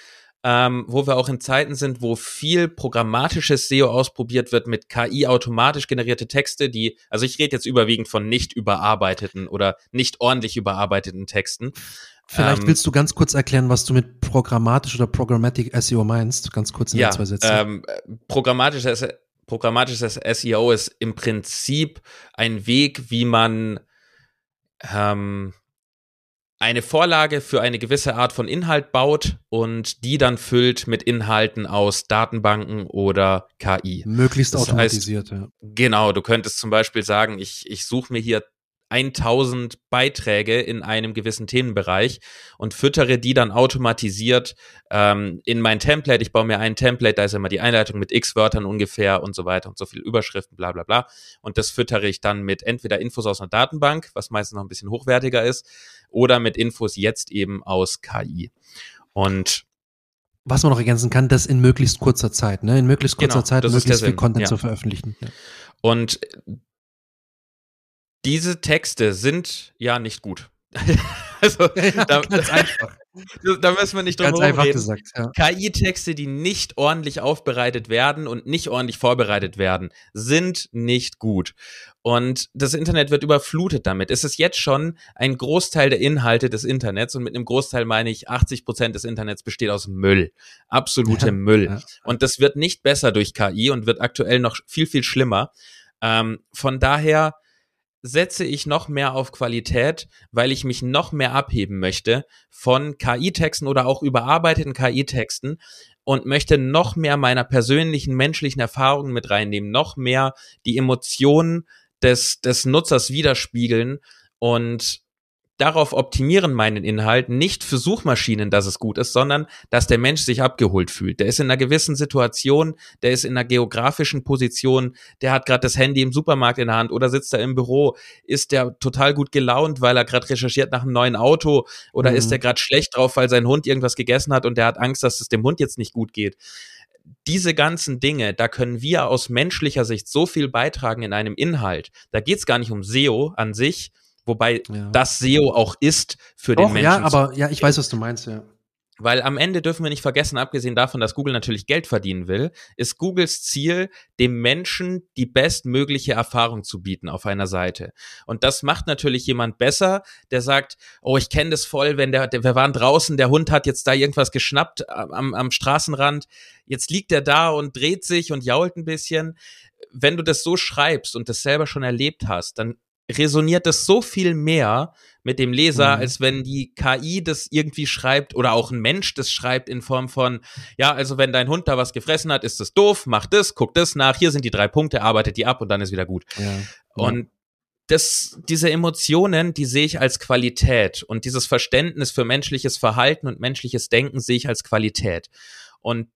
ähm, wo wir auch in Zeiten sind, wo viel programmatisches SEO ausprobiert wird mit KI automatisch generierte Texte, die, also ich rede jetzt überwiegend von nicht überarbeiteten oder nicht ordentlich überarbeiteten Texten. Vielleicht ähm, willst du ganz kurz erklären, was du mit programmatisch oder Programmatic SEO meinst, ganz kurz in ja, zwei Sätzen. ähm, programmatisches, programmatisches SEO ist im Prinzip ein Weg, wie man ähm, eine Vorlage für eine gewisse Art von Inhalt baut und die dann füllt mit Inhalten aus Datenbanken oder KI. Möglichst das heißt- automatisiert, ja. Genau, du könntest zum Beispiel sagen, ich, ich suche mir hier 1000 Beiträge in einem gewissen Themenbereich und füttere die dann automatisiert ähm, in mein Template. Ich baue mir ein Template, da ist immer die Einleitung mit x Wörtern ungefähr und so weiter und so viele Überschriften, bla bla bla. Und das füttere ich dann mit entweder Infos aus einer Datenbank, was meistens noch ein bisschen hochwertiger ist, oder mit Infos jetzt eben aus KI. Und was man noch ergänzen kann, das in möglichst kurzer Zeit, ne? In möglichst kurzer genau, Zeit möglichst viel Content ja. zu veröffentlichen. Ja. Und diese Texte sind ja nicht gut. [laughs] also, ja, da, ganz einfach. Da müssen wir nicht drum Ganz einfach reden. gesagt, ja. KI-Texte, die nicht ordentlich aufbereitet werden und nicht ordentlich vorbereitet werden, sind nicht gut. Und das Internet wird überflutet damit. Es ist jetzt schon ein Großteil der Inhalte des Internets und mit einem Großteil meine ich 80 Prozent des Internets besteht aus Müll. Absolute ja, Müll. Und das wird nicht besser durch KI und wird aktuell noch viel, viel schlimmer. Ähm, von daher setze ich noch mehr auf Qualität, weil ich mich noch mehr abheben möchte von KI-Texten oder auch überarbeiteten KI-Texten und möchte noch mehr meiner persönlichen menschlichen Erfahrungen mit reinnehmen, noch mehr die Emotionen des, des Nutzers widerspiegeln und darauf optimieren meinen Inhalt, nicht für Suchmaschinen, dass es gut ist, sondern dass der Mensch sich abgeholt fühlt. Der ist in einer gewissen Situation, der ist in einer geografischen Position, der hat gerade das Handy im Supermarkt in der Hand oder sitzt da im Büro, ist der total gut gelaunt, weil er gerade recherchiert nach einem neuen Auto oder mhm. ist er gerade schlecht drauf, weil sein Hund irgendwas gegessen hat und der hat Angst, dass es dem Hund jetzt nicht gut geht diese ganzen Dinge, da können wir aus menschlicher Sicht so viel beitragen in einem Inhalt. Da geht es gar nicht um SEO an sich, Wobei ja. das SEO auch ist für den Menschen. Ja, aber ja, ich weiß, was du meinst, ja. Weil am Ende dürfen wir nicht vergessen, abgesehen davon, dass Google natürlich Geld verdienen will, ist Googles Ziel, dem Menschen die bestmögliche Erfahrung zu bieten auf einer Seite. Und das macht natürlich jemand besser, der sagt, oh, ich kenne das voll, wenn der, der, wir waren draußen, der Hund hat jetzt da irgendwas geschnappt am, am Straßenrand, jetzt liegt er da und dreht sich und jault ein bisschen. Wenn du das so schreibst und das selber schon erlebt hast, dann resoniert das so viel mehr mit dem Leser, mhm. als wenn die KI das irgendwie schreibt oder auch ein Mensch das schreibt in Form von, ja, also wenn dein Hund da was gefressen hat, ist das doof, mach das, guck das nach, hier sind die drei Punkte, arbeitet die ab und dann ist wieder gut. Ja. Und das, diese Emotionen, die sehe ich als Qualität und dieses Verständnis für menschliches Verhalten und menschliches Denken sehe ich als Qualität. Und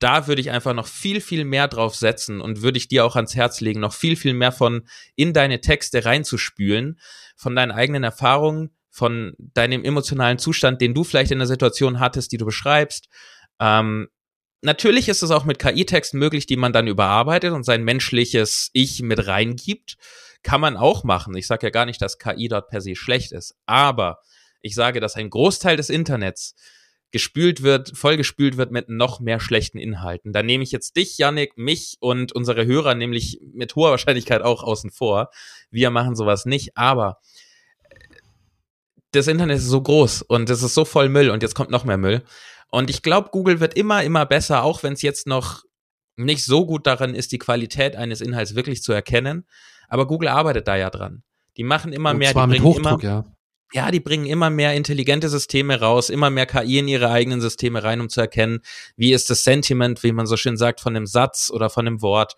da würde ich einfach noch viel, viel mehr drauf setzen und würde ich dir auch ans Herz legen, noch viel, viel mehr von in deine Texte reinzuspülen, von deinen eigenen Erfahrungen, von deinem emotionalen Zustand, den du vielleicht in der Situation hattest, die du beschreibst. Ähm, natürlich ist es auch mit KI-Texten möglich, die man dann überarbeitet und sein menschliches Ich mit reingibt. Kann man auch machen. Ich sage ja gar nicht, dass KI dort per se schlecht ist. Aber ich sage, dass ein Großteil des Internets gespült wird, vollgespült wird mit noch mehr schlechten Inhalten. Da nehme ich jetzt dich, Yannick, mich und unsere Hörer nämlich mit hoher Wahrscheinlichkeit auch außen vor. Wir machen sowas nicht, aber äh, das Internet ist so groß und es ist so voll Müll und jetzt kommt noch mehr Müll. Und ich glaube, Google wird immer, immer besser, auch wenn es jetzt noch nicht so gut daran ist, die Qualität eines Inhalts wirklich zu erkennen. Aber Google arbeitet da ja dran. Die machen immer und mehr, die bringen Hochdruck, immer, ja ja, die bringen immer mehr intelligente Systeme raus, immer mehr KI in ihre eigenen Systeme rein, um zu erkennen, wie ist das Sentiment, wie man so schön sagt, von einem Satz oder von einem Wort.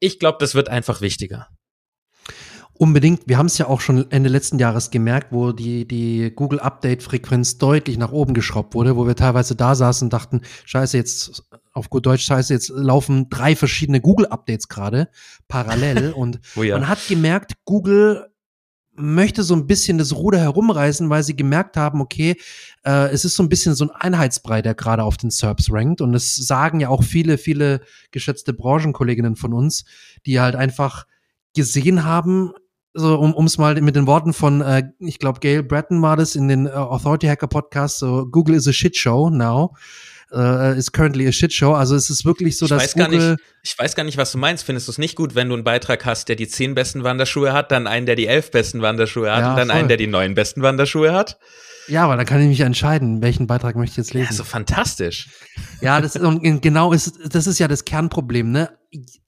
Ich glaube, das wird einfach wichtiger. Unbedingt. Wir haben es ja auch schon Ende letzten Jahres gemerkt, wo die, die Google Update Frequenz deutlich nach oben geschraubt wurde, wo wir teilweise da saßen und dachten, scheiße, jetzt auf gut Deutsch, scheiße, jetzt laufen drei verschiedene Google Updates gerade parallel [laughs] und oh ja. man hat gemerkt, Google möchte so ein bisschen das Ruder herumreißen, weil sie gemerkt haben, okay, äh, es ist so ein bisschen so ein Einheitsbrei, der gerade auf den SERPs rankt. Und es sagen ja auch viele, viele geschätzte Branchenkolleginnen von uns, die halt einfach gesehen haben, so um es mal mit den Worten von, äh, ich glaube, Gail Bratton war das in den äh, Authority Hacker Podcast, so Google is a shit show now äh, is currently a shit show. Also es ist wirklich so, ich dass weiß Google gar nicht, Ich weiß gar nicht, was du meinst. Findest du es nicht gut, wenn du einen Beitrag hast, der die zehn besten Wanderschuhe hat, dann einen, der die elf besten Wanderschuhe hat ja, und dann voll. einen, der die neun besten Wanderschuhe hat? Ja, aber dann kann ich mich entscheiden, welchen Beitrag möchte ich jetzt lesen. Ja, so fantastisch. Ja, das ist, genau ist, das ist ja das Kernproblem, ne?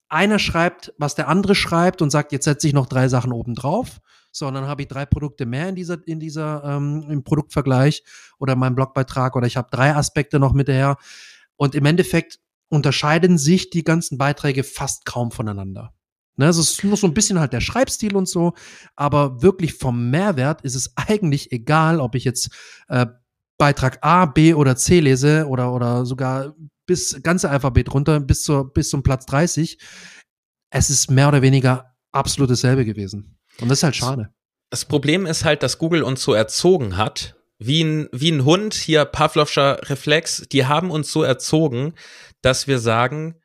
Einer schreibt, was der andere schreibt und sagt, jetzt setze ich noch drei Sachen oben drauf. So, und dann habe ich drei Produkte mehr in dieser, in dieser, ähm, im Produktvergleich oder meinem Blogbeitrag oder ich habe drei Aspekte noch mit der. Und im Endeffekt unterscheiden sich die ganzen Beiträge fast kaum voneinander. Ne, also es ist nur so ein bisschen halt der Schreibstil und so, aber wirklich vom Mehrwert ist es [laughs] eigentlich egal, ob ich jetzt äh, Beitrag A, B oder C lese oder, oder sogar bis ganze Alphabet runter bis, zur, bis zum Platz 30. Es ist mehr oder weniger absolut dasselbe gewesen. Und das ist halt schade. Das Problem ist halt, dass Google uns so erzogen hat, wie ein, wie ein Hund, hier Pavlovscher Reflex, die haben uns so erzogen, dass wir sagen,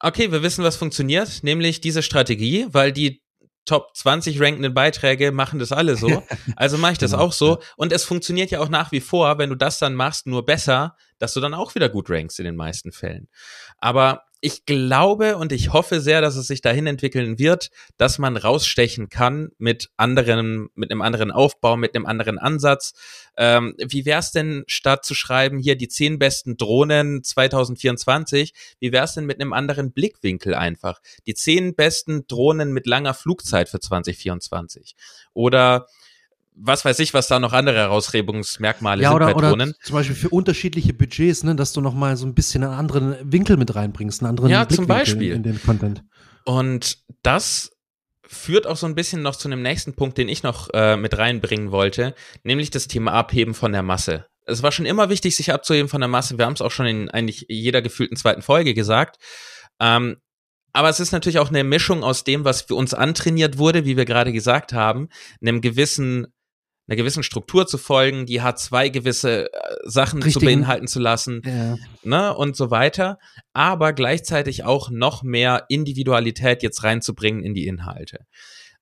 okay, wir wissen, was funktioniert, nämlich diese Strategie, weil die Top 20 rankenden Beiträge machen das alle so. [laughs] Also mache ich das genau, auch so. Und es funktioniert ja auch nach wie vor, wenn du das dann machst, nur besser, dass du dann auch wieder gut rankst in den meisten Fällen. Aber ich glaube und ich hoffe sehr, dass es sich dahin entwickeln wird, dass man rausstechen kann mit anderen, mit einem anderen Aufbau, mit einem anderen Ansatz. Ähm, wie wär's denn, statt zu schreiben, hier die zehn besten Drohnen 2024, wie wär's denn mit einem anderen Blickwinkel einfach? Die zehn besten Drohnen mit langer Flugzeit für 2024. Oder was weiß ich, was da noch andere Herausrebungsmerkmale ja, sind oder, bei Drohnen. Oder zum Beispiel für unterschiedliche Budgets, ne, dass du noch mal so ein bisschen einen anderen Winkel mit reinbringst, einen anderen ja, zum Beispiel. in den Content. Und das führt auch so ein bisschen noch zu einem nächsten Punkt, den ich noch äh, mit reinbringen wollte, nämlich das Thema Abheben von der Masse. Es war schon immer wichtig, sich abzuheben von der Masse. Wir haben es auch schon in eigentlich jeder gefühlten zweiten Folge gesagt. Ähm, aber es ist natürlich auch eine Mischung aus dem, was für uns antrainiert wurde, wie wir gerade gesagt haben, einem gewissen einer gewissen Struktur zu folgen, die H2 gewisse äh, Sachen Richtigen. zu beinhalten zu lassen, ja. ne, und so weiter, aber gleichzeitig auch noch mehr Individualität jetzt reinzubringen in die Inhalte.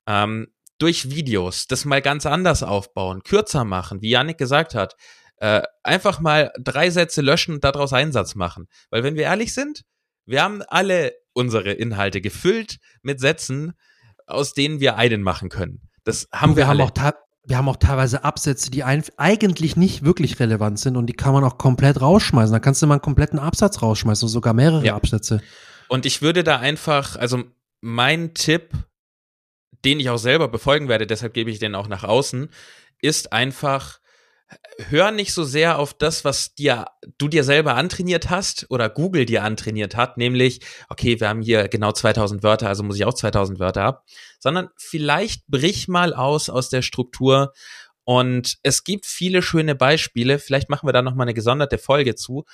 Ähm, durch Videos, das mal ganz anders aufbauen, kürzer machen, wie Yannick gesagt hat, äh, einfach mal drei Sätze löschen und daraus einen Satz machen. Weil wenn wir ehrlich sind, wir haben alle unsere Inhalte gefüllt mit Sätzen, aus denen wir einen machen können. Das haben wir, wir haben alle. auch wir haben auch teilweise Absätze, die eigentlich nicht wirklich relevant sind und die kann man auch komplett rausschmeißen. Da kannst du mal einen kompletten Absatz rausschmeißen, sogar mehrere ja. Absätze. Und ich würde da einfach, also mein Tipp, den ich auch selber befolgen werde, deshalb gebe ich den auch nach außen, ist einfach hör nicht so sehr auf das, was dir, du dir selber antrainiert hast oder Google dir antrainiert hat, nämlich, okay, wir haben hier genau 2000 Wörter, also muss ich auch 2000 Wörter haben, sondern vielleicht brich mal aus aus der Struktur. Und es gibt viele schöne Beispiele, vielleicht machen wir da nochmal eine gesonderte Folge zu,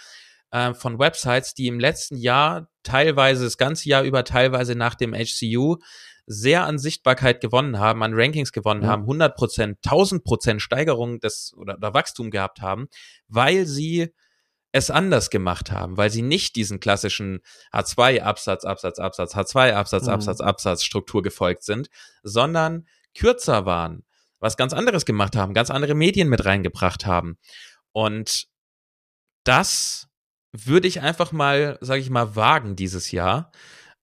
äh, von Websites, die im letzten Jahr teilweise das ganze Jahr über, teilweise nach dem HCU sehr an Sichtbarkeit gewonnen haben, an Rankings gewonnen ja. haben, 100 Prozent, 1000 Prozent Steigerung des oder, oder Wachstum gehabt haben, weil sie es anders gemacht haben, weil sie nicht diesen klassischen H2 Absatz, Absatz, Absatz, H2 Absatz, mhm. Absatz, Absatz Struktur gefolgt sind, sondern kürzer waren, was ganz anderes gemacht haben, ganz andere Medien mit reingebracht haben. Und das würde ich einfach mal, sage ich mal, wagen dieses Jahr.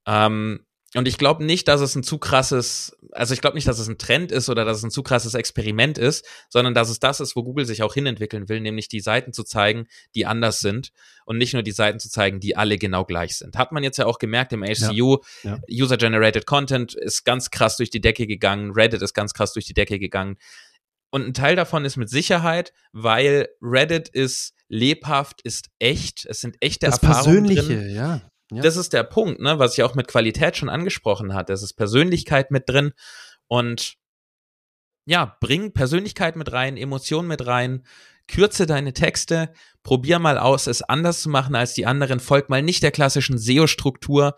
Ähm, und ich glaube nicht, dass es ein zu krasses, also ich glaube nicht, dass es ein Trend ist oder dass es ein zu krasses Experiment ist, sondern dass es das ist, wo Google sich auch hinentwickeln will, nämlich die Seiten zu zeigen, die anders sind und nicht nur die Seiten zu zeigen, die alle genau gleich sind. Hat man jetzt ja auch gemerkt im HCU, ja, ja. User-Generated Content ist ganz krass durch die Decke gegangen, Reddit ist ganz krass durch die Decke gegangen. Und ein Teil davon ist mit Sicherheit, weil Reddit ist lebhaft, ist echt, es sind echte das Erfahrungen Persönliche, drin. ja. Ja. Das ist der Punkt, ne, was ich auch mit Qualität schon angesprochen hatte. Es ist Persönlichkeit mit drin und ja, bring Persönlichkeit mit rein, Emotionen mit rein, kürze deine Texte, probier mal aus, es anders zu machen als die anderen, folg mal nicht der klassischen SEO-Struktur.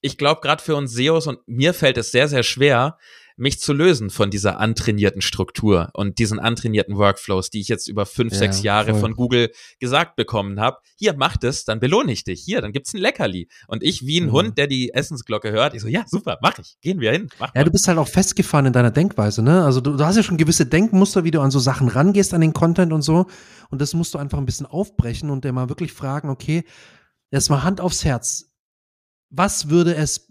Ich glaube, gerade für uns SEOs und mir fällt es sehr, sehr schwer, mich zu lösen von dieser antrainierten Struktur und diesen antrainierten Workflows, die ich jetzt über fünf, ja, sechs Jahre voll. von Google gesagt bekommen habe. Hier, mach das, dann belohne ich dich. Hier, dann gibt's ein Leckerli. Und ich wie ein mhm. Hund, der die Essensglocke hört, ich so, ja, super, mach ich. Gehen wir hin. Mach ja, mal. du bist halt auch festgefahren in deiner Denkweise, ne? Also du, du hast ja schon gewisse Denkmuster, wie du an so Sachen rangehst, an den Content und so. Und das musst du einfach ein bisschen aufbrechen und dir mal wirklich fragen, okay, jetzt mal Hand aufs Herz. Was würde es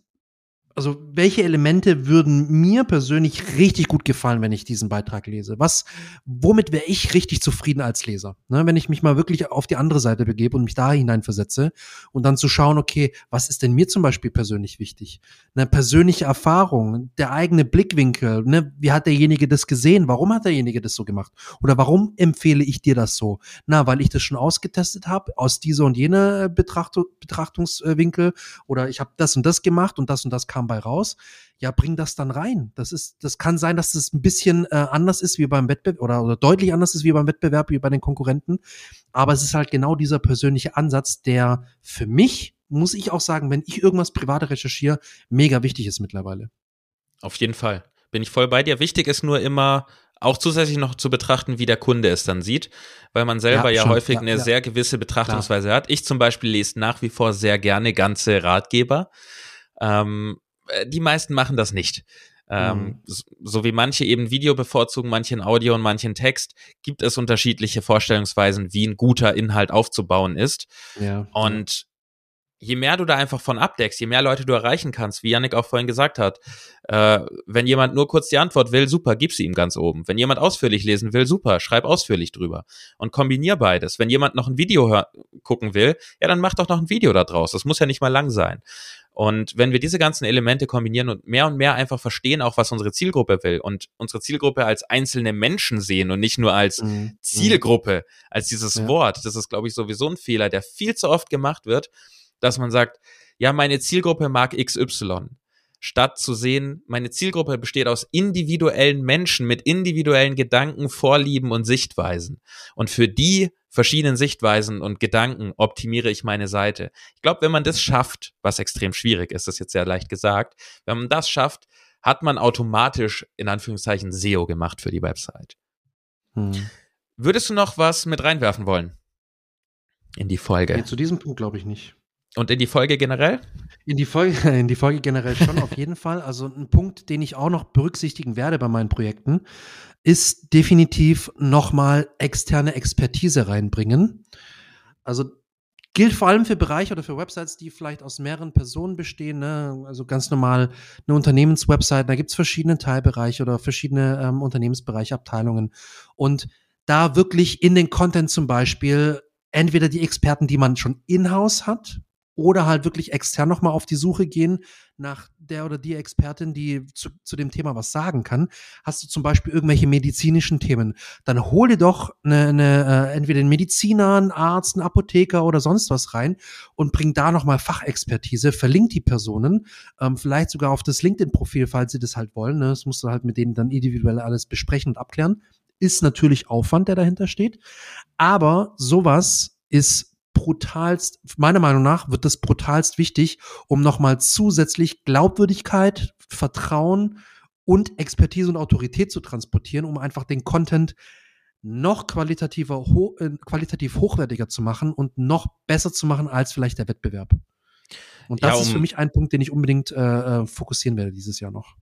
also welche Elemente würden mir persönlich richtig gut gefallen, wenn ich diesen Beitrag lese? Was, womit wäre ich richtig zufrieden als Leser? Ne, wenn ich mich mal wirklich auf die andere Seite begebe und mich da hineinversetze und dann zu schauen, okay, was ist denn mir zum Beispiel persönlich wichtig? Eine persönliche Erfahrung, der eigene Blickwinkel, ne, wie hat derjenige das gesehen? Warum hat derjenige das so gemacht? Oder warum empfehle ich dir das so? Na, weil ich das schon ausgetestet habe, aus dieser und jener Betrachtung, Betrachtungswinkel oder ich habe das und das gemacht und das und das kam kam bei raus. Ja, bring das dann rein. Das ist, das kann sein, dass es ein bisschen äh, anders ist wie beim Wettbewerb oder, oder deutlich anders ist wie beim Wettbewerb, wie bei den Konkurrenten. Aber es ist halt genau dieser persönliche Ansatz, der für mich, muss ich auch sagen, wenn ich irgendwas privat recherchiere, mega wichtig ist mittlerweile. Auf jeden Fall. Bin ich voll bei dir. Wichtig ist nur immer, auch zusätzlich noch zu betrachten, wie der Kunde es dann sieht, weil man selber ja, ja häufig ja, eine ja. sehr gewisse Betrachtungsweise Klar. hat. Ich zum Beispiel lese nach wie vor sehr gerne ganze Ratgeber. Ähm, äh, die meisten machen das nicht. Ähm, mhm. so, wie manche eben Video bevorzugen, manche in Audio und manche in Text, gibt es unterschiedliche Vorstellungsweisen, wie ein guter Inhalt aufzubauen ist. Ja. Und je mehr du da einfach von abdeckst, je mehr Leute du erreichen kannst, wie Yannick auch vorhin gesagt hat, äh, wenn jemand nur kurz die Antwort will, super, gib sie ihm ganz oben. Wenn jemand ausführlich lesen will, super, schreib ausführlich drüber. Und kombinier beides. Wenn jemand noch ein Video gucken will, ja, dann mach doch noch ein Video da draus. Das muss ja nicht mal lang sein. Und wenn wir diese ganzen Elemente kombinieren und mehr und mehr einfach verstehen, auch was unsere Zielgruppe will und unsere Zielgruppe als einzelne Menschen sehen und nicht nur als mhm. Zielgruppe, als dieses ja. Wort, das ist, glaube ich, sowieso ein Fehler, der viel zu oft gemacht wird dass man sagt, ja, meine Zielgruppe mag XY. Statt zu sehen, meine Zielgruppe besteht aus individuellen Menschen mit individuellen Gedanken, Vorlieben und Sichtweisen. Und für die verschiedenen Sichtweisen und Gedanken optimiere ich meine Seite. Ich glaube, wenn man das schafft, was extrem schwierig ist, das ist jetzt sehr leicht gesagt, wenn man das schafft, hat man automatisch in Anführungszeichen SEO gemacht für die Website. Hm. Würdest du noch was mit reinwerfen wollen in die Folge? Nee, zu diesem Punkt glaube ich nicht. Und in die Folge generell? In die Folge, [laughs] in die Folge generell schon auf jeden Fall. Also ein Punkt, den ich auch noch berücksichtigen werde bei meinen Projekten, ist definitiv nochmal externe Expertise reinbringen. Also gilt vor allem für Bereiche oder für Websites, die vielleicht aus mehreren Personen bestehen. Ne? Also ganz normal eine Unternehmenswebsite, da gibt's verschiedene Teilbereiche oder verschiedene ähm, Unternehmensbereiche, Abteilungen. Und da wirklich in den Content zum Beispiel entweder die Experten, die man schon in-house hat, oder halt wirklich extern nochmal auf die Suche gehen nach der oder die Expertin, die zu, zu dem Thema was sagen kann. Hast du zum Beispiel irgendwelche medizinischen Themen, dann hol dir doch eine, eine, äh, entweder einen Mediziner, einen Arzt, einen Apotheker oder sonst was rein und bring da nochmal Fachexpertise, verlink die Personen, ähm, vielleicht sogar auf das LinkedIn-Profil, falls sie das halt wollen. Ne? Das musst du halt mit denen dann individuell alles besprechen und abklären. Ist natürlich Aufwand, der dahinter steht. Aber sowas ist brutalst, meiner Meinung nach wird das brutalst wichtig, um nochmal zusätzlich Glaubwürdigkeit, Vertrauen und Expertise und Autorität zu transportieren, um einfach den Content noch qualitativer, ho äh, qualitativ hochwertiger zu machen und noch besser zu machen als vielleicht der Wettbewerb. Und das ja, um ist für mich ein Punkt, den ich unbedingt äh, äh fokussieren werde dieses Jahr noch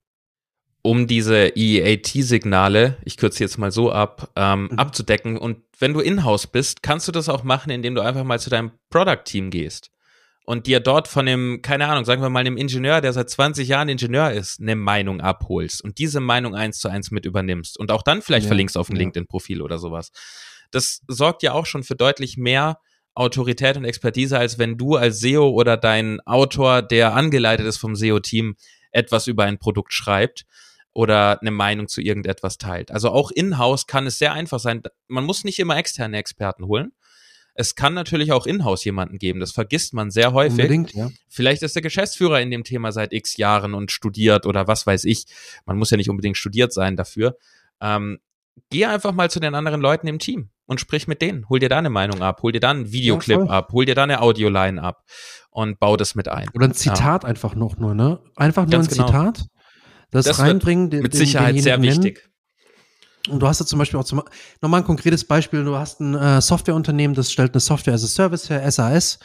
um diese EAT-Signale, ich kürze jetzt mal so ab, ähm, mhm. abzudecken. Und wenn du in-house bist, kannst du das auch machen, indem du einfach mal zu deinem Product-Team gehst und dir dort von dem, keine Ahnung, sagen wir mal, einem Ingenieur, der seit 20 Jahren Ingenieur ist, eine Meinung abholst und diese Meinung eins zu eins mit übernimmst und auch dann vielleicht ja, verlinkst auf ein ja. LinkedIn-Profil oder sowas. Das sorgt ja auch schon für deutlich mehr Autorität und Expertise, als wenn du als SEO oder dein Autor, der angeleitet ist vom SEO-Team, etwas über ein Produkt schreibt oder eine Meinung zu irgendetwas teilt. Also auch in-house kann es sehr einfach sein. Man muss nicht immer externe Experten holen. Es kann natürlich auch in-house jemanden geben. Das vergisst man sehr häufig. Unbedingt, ja. Vielleicht ist der Geschäftsführer in dem Thema seit x Jahren und studiert oder was weiß ich. Man muss ja nicht unbedingt studiert sein dafür. Ähm, geh einfach mal zu den anderen Leuten im Team und sprich mit denen. Hol dir da eine Meinung ab, hol dir da einen Videoclip ja, ab, hol dir da eine Audioline ab und bau das mit ein. Oder ein Zitat ja. einfach noch nur, ne? Einfach nur Ganz ein genau. Zitat das, das reinbringen. Den, mit Sicherheit sehr wichtig. Und du hast ja zum Beispiel auch zum, nochmal ein konkretes Beispiel. Du hast ein äh, Softwareunternehmen, das stellt eine Software as a Service her, SAS.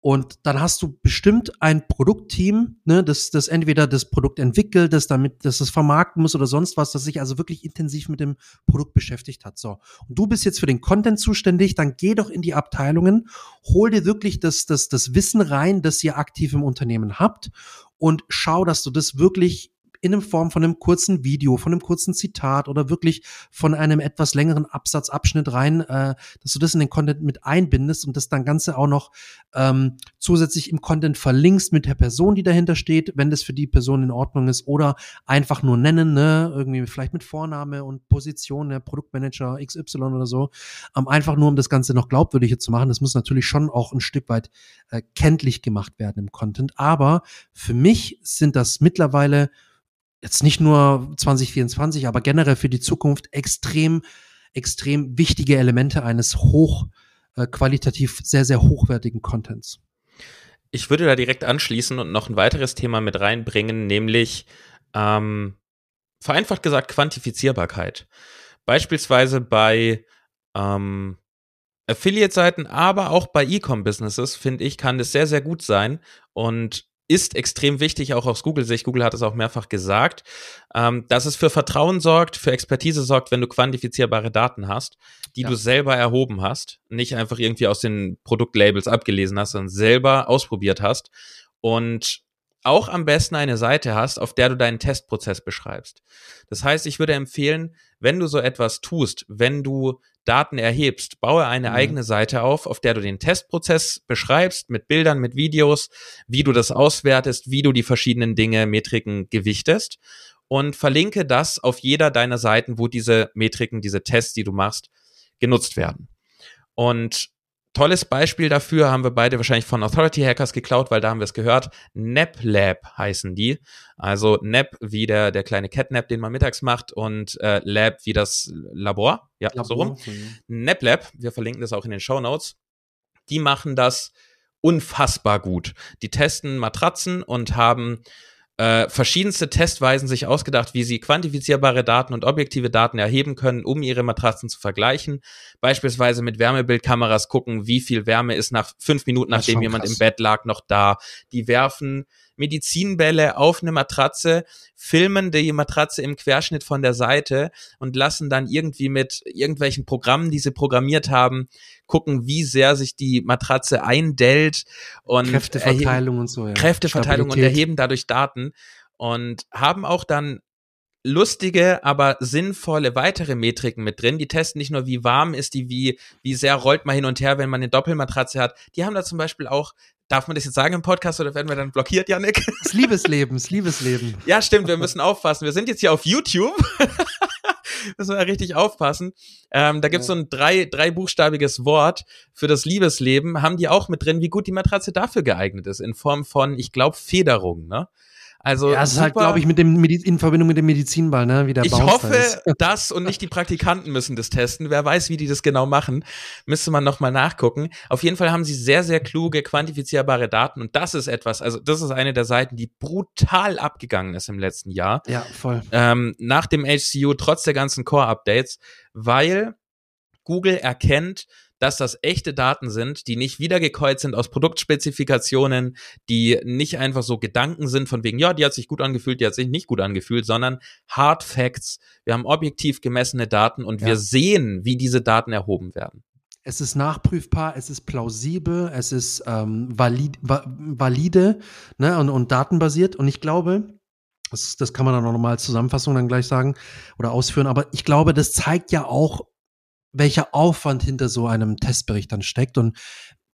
Und dann hast du bestimmt ein Produktteam, ne, das, das entweder das Produkt entwickelt, das damit, das es vermarkten muss oder sonst was, das sich also wirklich intensiv mit dem Produkt beschäftigt hat. So. Und du bist jetzt für den Content zuständig, dann geh doch in die Abteilungen, hol dir wirklich das, das, das Wissen rein, das ihr aktiv im Unternehmen habt und schau, dass du das wirklich in Form von einem kurzen Video, von einem kurzen Zitat oder wirklich von einem etwas längeren Absatzabschnitt rein, äh, dass du das in den Content mit einbindest und das dann Ganze auch noch ähm, zusätzlich im Content verlinkst mit der Person, die dahinter steht, wenn das für die Person in Ordnung ist oder einfach nur nennen, ne, irgendwie vielleicht mit Vorname und Position, ne, Produktmanager XY oder so, ähm, einfach nur um das Ganze noch glaubwürdiger zu machen. Das muss natürlich schon auch ein Stück weit äh, kenntlich gemacht werden im Content, aber für mich sind das mittlerweile jetzt nicht nur 2024, aber generell für die Zukunft extrem, extrem wichtige Elemente eines hoch äh, qualitativ sehr, sehr hochwertigen Contents. Ich würde da direkt anschließen und noch ein weiteres Thema mit reinbringen, nämlich ähm, vereinfacht gesagt Quantifizierbarkeit. Beispielsweise bei ähm, Affiliate-Seiten, aber auch bei E-Com-Businesses, finde ich, kann das sehr, sehr gut sein und ist extrem wichtig, auch aus Google-Sicht. Google hat es auch mehrfach gesagt, ähm, dass es für Vertrauen sorgt, für Expertise sorgt, wenn du quantifizierbare Daten hast, die ja. du selber erhoben hast, nicht einfach irgendwie aus den Produktlabels abgelesen hast, sondern selber ausprobiert hast und auch am besten eine Seite hast, auf der du deinen Testprozess beschreibst. Das heißt, ich würde empfehlen, wenn du so etwas tust, wenn du Daten erhebst, baue eine mhm. eigene Seite auf, auf der du den Testprozess beschreibst, mit Bildern, mit Videos, wie du das auswertest, wie du die verschiedenen Dinge, Metriken gewichtest und verlinke das auf jeder deiner Seiten, wo diese Metriken, diese Tests, die du machst, genutzt werden. Und Tolles Beispiel dafür haben wir beide wahrscheinlich von Authority Hackers geklaut, weil da haben wir es gehört. NapLab heißen die. Also Nap wie der, der kleine Catnap, den man mittags macht und äh, Lab wie das Labor. Ja, Labor, so rum. Mhm. NapLab, wir verlinken das auch in den Show Notes. Die machen das unfassbar gut. Die testen Matratzen und haben äh, verschiedenste Testweisen sich ausgedacht, wie sie quantifizierbare Daten und objektive Daten erheben können, um ihre Matratzen zu vergleichen. Beispielsweise mit Wärmebildkameras gucken, wie viel Wärme ist nach fünf Minuten, nachdem jemand im Bett lag, noch da. Die werfen Medizinbälle auf eine Matratze, filmen die Matratze im Querschnitt von der Seite und lassen dann irgendwie mit irgendwelchen Programmen, die sie programmiert haben, gucken, wie sehr sich die Matratze eindellt und Kräfteverteilung und so, ja. Kräfteverteilung und erheben dadurch Daten und haben auch dann lustige, aber sinnvolle weitere Metriken mit drin. Die testen nicht nur, wie warm ist die, wie, wie sehr rollt man hin und her, wenn man eine Doppelmatratze hat. Die haben da zum Beispiel auch Darf man das jetzt sagen im Podcast oder werden wir dann blockiert, Janik? Das Liebesleben, das Liebesleben. [laughs] Ja, stimmt, wir müssen aufpassen. Wir sind jetzt hier auf YouTube. [laughs] müssen wir richtig aufpassen. Ähm, da gibt's so ein drei, dreibuchstabiges Wort für das Liebesleben. Haben die auch mit drin, wie gut die Matratze dafür geeignet ist, in Form von, ich glaube, Federung, ne? Also ja, es ist halt, glaube ich, mit dem in Verbindung mit dem Medizinball, ne, wie der Ich hoffe, [laughs] das und nicht die Praktikanten müssen das testen. Wer weiß, wie die das genau machen, müsste man noch mal nachgucken. Auf jeden Fall haben sie sehr, sehr kluge, quantifizierbare Daten und das ist etwas. Also das ist eine der Seiten, die brutal abgegangen ist im letzten Jahr. Ja, voll. Ähm, nach dem HCU, trotz der ganzen Core-Updates, weil Google erkennt, dass das echte Daten sind, die nicht wiedergekäut sind aus Produktspezifikationen, die nicht einfach so Gedanken sind von wegen, ja, die hat sich gut angefühlt, die hat sich nicht gut angefühlt, sondern Hard Facts. Wir haben objektiv gemessene Daten und ja. wir sehen, wie diese Daten erhoben werden. Es ist nachprüfbar, es ist plausibel, es ist ähm, valid, va valide ne, und, und datenbasiert. Und ich glaube, das, das kann man dann auch nochmal als Zusammenfassung dann gleich sagen oder ausführen, aber ich glaube, das zeigt ja auch, welcher Aufwand hinter so einem Testbericht dann steckt und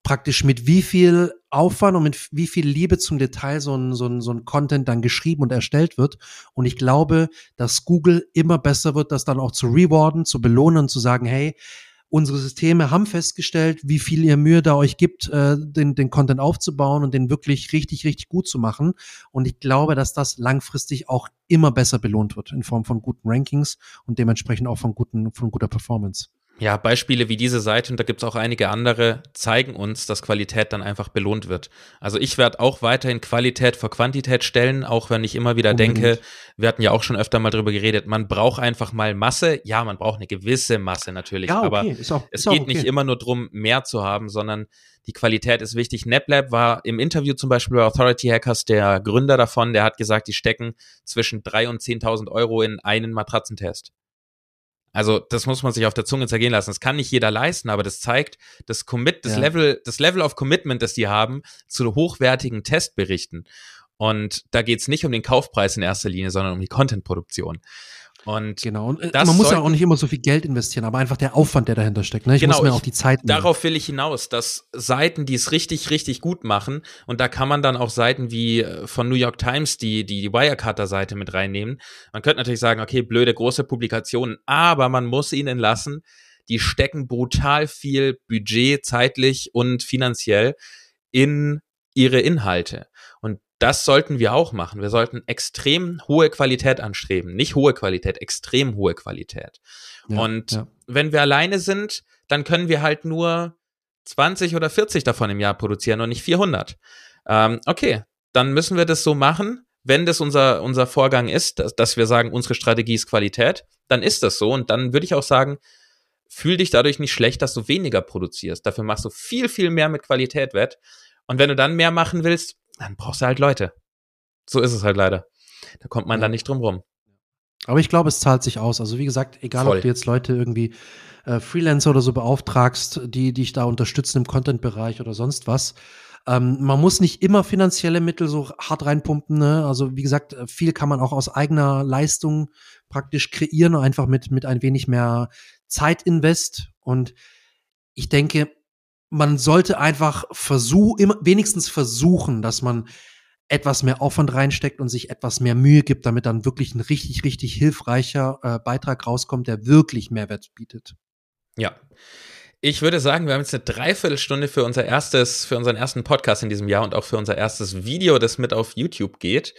praktisch mit wie viel Aufwand und mit wie viel Liebe zum Detail so ein, so ein, so ein Content dann geschrieben und erstellt wird. Und ich glaube, dass Google immer besser wird, das dann auch zu rewarden, zu belohnen und zu sagen, hey, unsere Systeme haben festgestellt, wie viel ihr Mühe da euch gibt, äh, den, den Content aufzubauen und den wirklich richtig, richtig gut zu machen. Und ich glaube, dass das langfristig auch immer besser belohnt wird in Form von guten Rankings und dementsprechend auch von guten, von guter Performance. Ja, Beispiele wie diese Seite, und da gibt's auch einige andere, zeigen uns, dass Qualität dann einfach belohnt wird. Also ich werde auch weiterhin Qualität vor Quantität stellen, auch wenn ich immer wieder Unbedingt. denke, wir hatten ja auch schon öfter mal drüber geredet, man braucht einfach mal Masse. Ja, man braucht eine gewisse Masse natürlich, ja, okay. aber auch, es geht okay. nicht immer nur drum, mehr zu haben, sondern die Qualität ist wichtig. NapLab war im Interview zum Beispiel bei Authority Hackers der Gründer davon, der hat gesagt, die stecken zwischen drei und 10.000 Euro in einen Matratzentest. Also das muss man sich auf der Zunge zergehen lassen. Das kann nicht jeder leisten, aber das zeigt das Commit, das ja. Level, das Level of Commitment, das die haben zu hochwertigen Testberichten. Und da geht es nicht um den Kaufpreis in erster Linie, sondern um die Content-Produktion. Und genau, und äh, man muss ja auch nicht immer so viel Geld investieren, aber einfach der Aufwand, der dahinter steckt. Ne? Ich genau, muss mir ich, auch die Zeit nehmen. Darauf will ich hinaus, dass Seiten, die es richtig, richtig gut machen, und da kann man dann auch Seiten wie äh, von New York Times, die die, die Wirecutter-Seite mit reinnehmen. Man könnte natürlich sagen, okay, blöde große Publikationen, aber man muss ihnen lassen, die stecken brutal viel Budget zeitlich und finanziell in ihre Inhalte. Das sollten wir auch machen. Wir sollten extrem hohe Qualität anstreben. Nicht hohe Qualität, extrem hohe Qualität. Ja, und ja. wenn wir alleine sind, dann können wir halt nur 20 oder 40 davon im Jahr produzieren und nicht 400. Ähm, okay, dann müssen wir das so machen. Wenn das unser, unser Vorgang ist, dass, dass wir sagen, unsere Strategie ist Qualität, dann ist das so. Und dann würde ich auch sagen, fühl dich dadurch nicht schlecht, dass du weniger produzierst. Dafür machst du viel, viel mehr mit Qualität wett. Und wenn du dann mehr machen willst, dann brauchst du halt Leute. So ist es halt leider. Da kommt man ja. dann nicht drum rum. Aber ich glaube, es zahlt sich aus. Also wie gesagt, egal Voll. ob du jetzt Leute irgendwie äh, Freelancer oder so beauftragst, die dich da unterstützen im Content-Bereich oder sonst was. Ähm, man muss nicht immer finanzielle Mittel so hart reinpumpen. Ne? Also wie gesagt, viel kann man auch aus eigener Leistung praktisch kreieren, einfach mit, mit ein wenig mehr Zeitinvest. Und ich denke, man sollte einfach versuchen, wenigstens versuchen, dass man etwas mehr Aufwand reinsteckt und sich etwas mehr Mühe gibt, damit dann wirklich ein richtig, richtig hilfreicher äh, Beitrag rauskommt, der wirklich Mehrwert bietet. Ja. Ich würde sagen, wir haben jetzt eine Dreiviertelstunde für unser erstes, für unseren ersten Podcast in diesem Jahr und auch für unser erstes Video, das mit auf YouTube geht.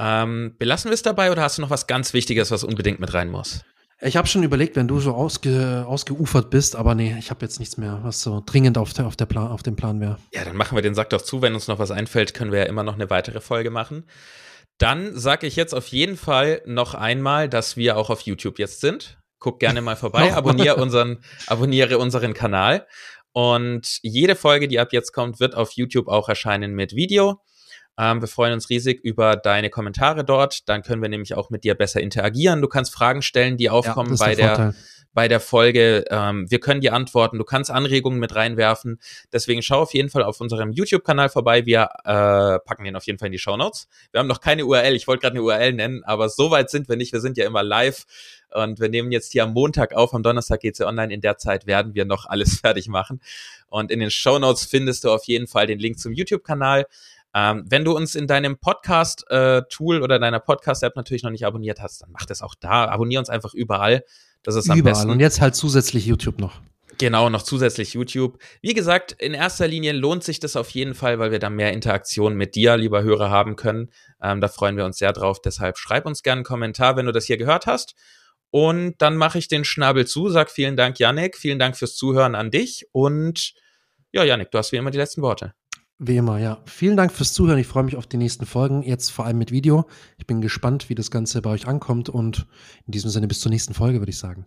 Ähm, belassen wir es dabei oder hast du noch was ganz Wichtiges, was unbedingt mit rein muss? Ich habe schon überlegt, wenn du so ausge, ausgeufert bist, aber nee, ich habe jetzt nichts mehr, was so dringend auf, der, auf, der Plan, auf dem Plan wäre. Ja, dann machen wir den Sack doch zu. Wenn uns noch was einfällt, können wir ja immer noch eine weitere Folge machen. Dann sage ich jetzt auf jeden Fall noch einmal, dass wir auch auf YouTube jetzt sind. Guck gerne mal vorbei, [laughs] abonniere unseren, abonniere unseren Kanal. Und jede Folge, die ab jetzt kommt, wird auf YouTube auch erscheinen mit Video. Ähm, wir freuen uns riesig über deine Kommentare dort. Dann können wir nämlich auch mit dir besser interagieren. Du kannst Fragen stellen, die aufkommen ja, bei der, der bei der Folge. Ähm, wir können dir antworten. Du kannst Anregungen mit reinwerfen. Deswegen schau auf jeden Fall auf unserem YouTube-Kanal vorbei. Wir äh, packen den auf jeden Fall in die Show Notes. Wir haben noch keine URL. Ich wollte gerade eine URL nennen, aber so weit sind wir nicht. Wir sind ja immer live und wir nehmen jetzt hier am Montag auf. Am Donnerstag geht's ja online. In der Zeit werden wir noch alles [laughs] fertig machen. Und in den Show Notes findest du auf jeden Fall den Link zum YouTube-Kanal. Ähm, wenn du uns in deinem Podcast-Tool äh, oder deiner Podcast-App natürlich noch nicht abonniert hast, dann mach das auch da. Abonnier uns einfach überall. Das ist am überall. besten. Und jetzt halt zusätzlich YouTube noch. Genau, noch zusätzlich YouTube. Wie gesagt, in erster Linie lohnt sich das auf jeden Fall, weil wir da mehr Interaktion mit dir, lieber Hörer, haben können. Ähm, da freuen wir uns sehr drauf. Deshalb schreib uns gerne einen Kommentar, wenn du das hier gehört hast. Und dann mache ich den Schnabel zu, sag vielen Dank, Yannick. Vielen Dank fürs Zuhören an dich. Und ja, Yannick, du hast wie immer die letzten Worte. Wie immer, ja. Vielen Dank fürs Zuhören. Ich freue mich auf die nächsten Folgen, jetzt vor allem mit Video. Ich bin gespannt, wie das Ganze bei euch ankommt und in diesem Sinne bis zur nächsten Folge, würde ich sagen.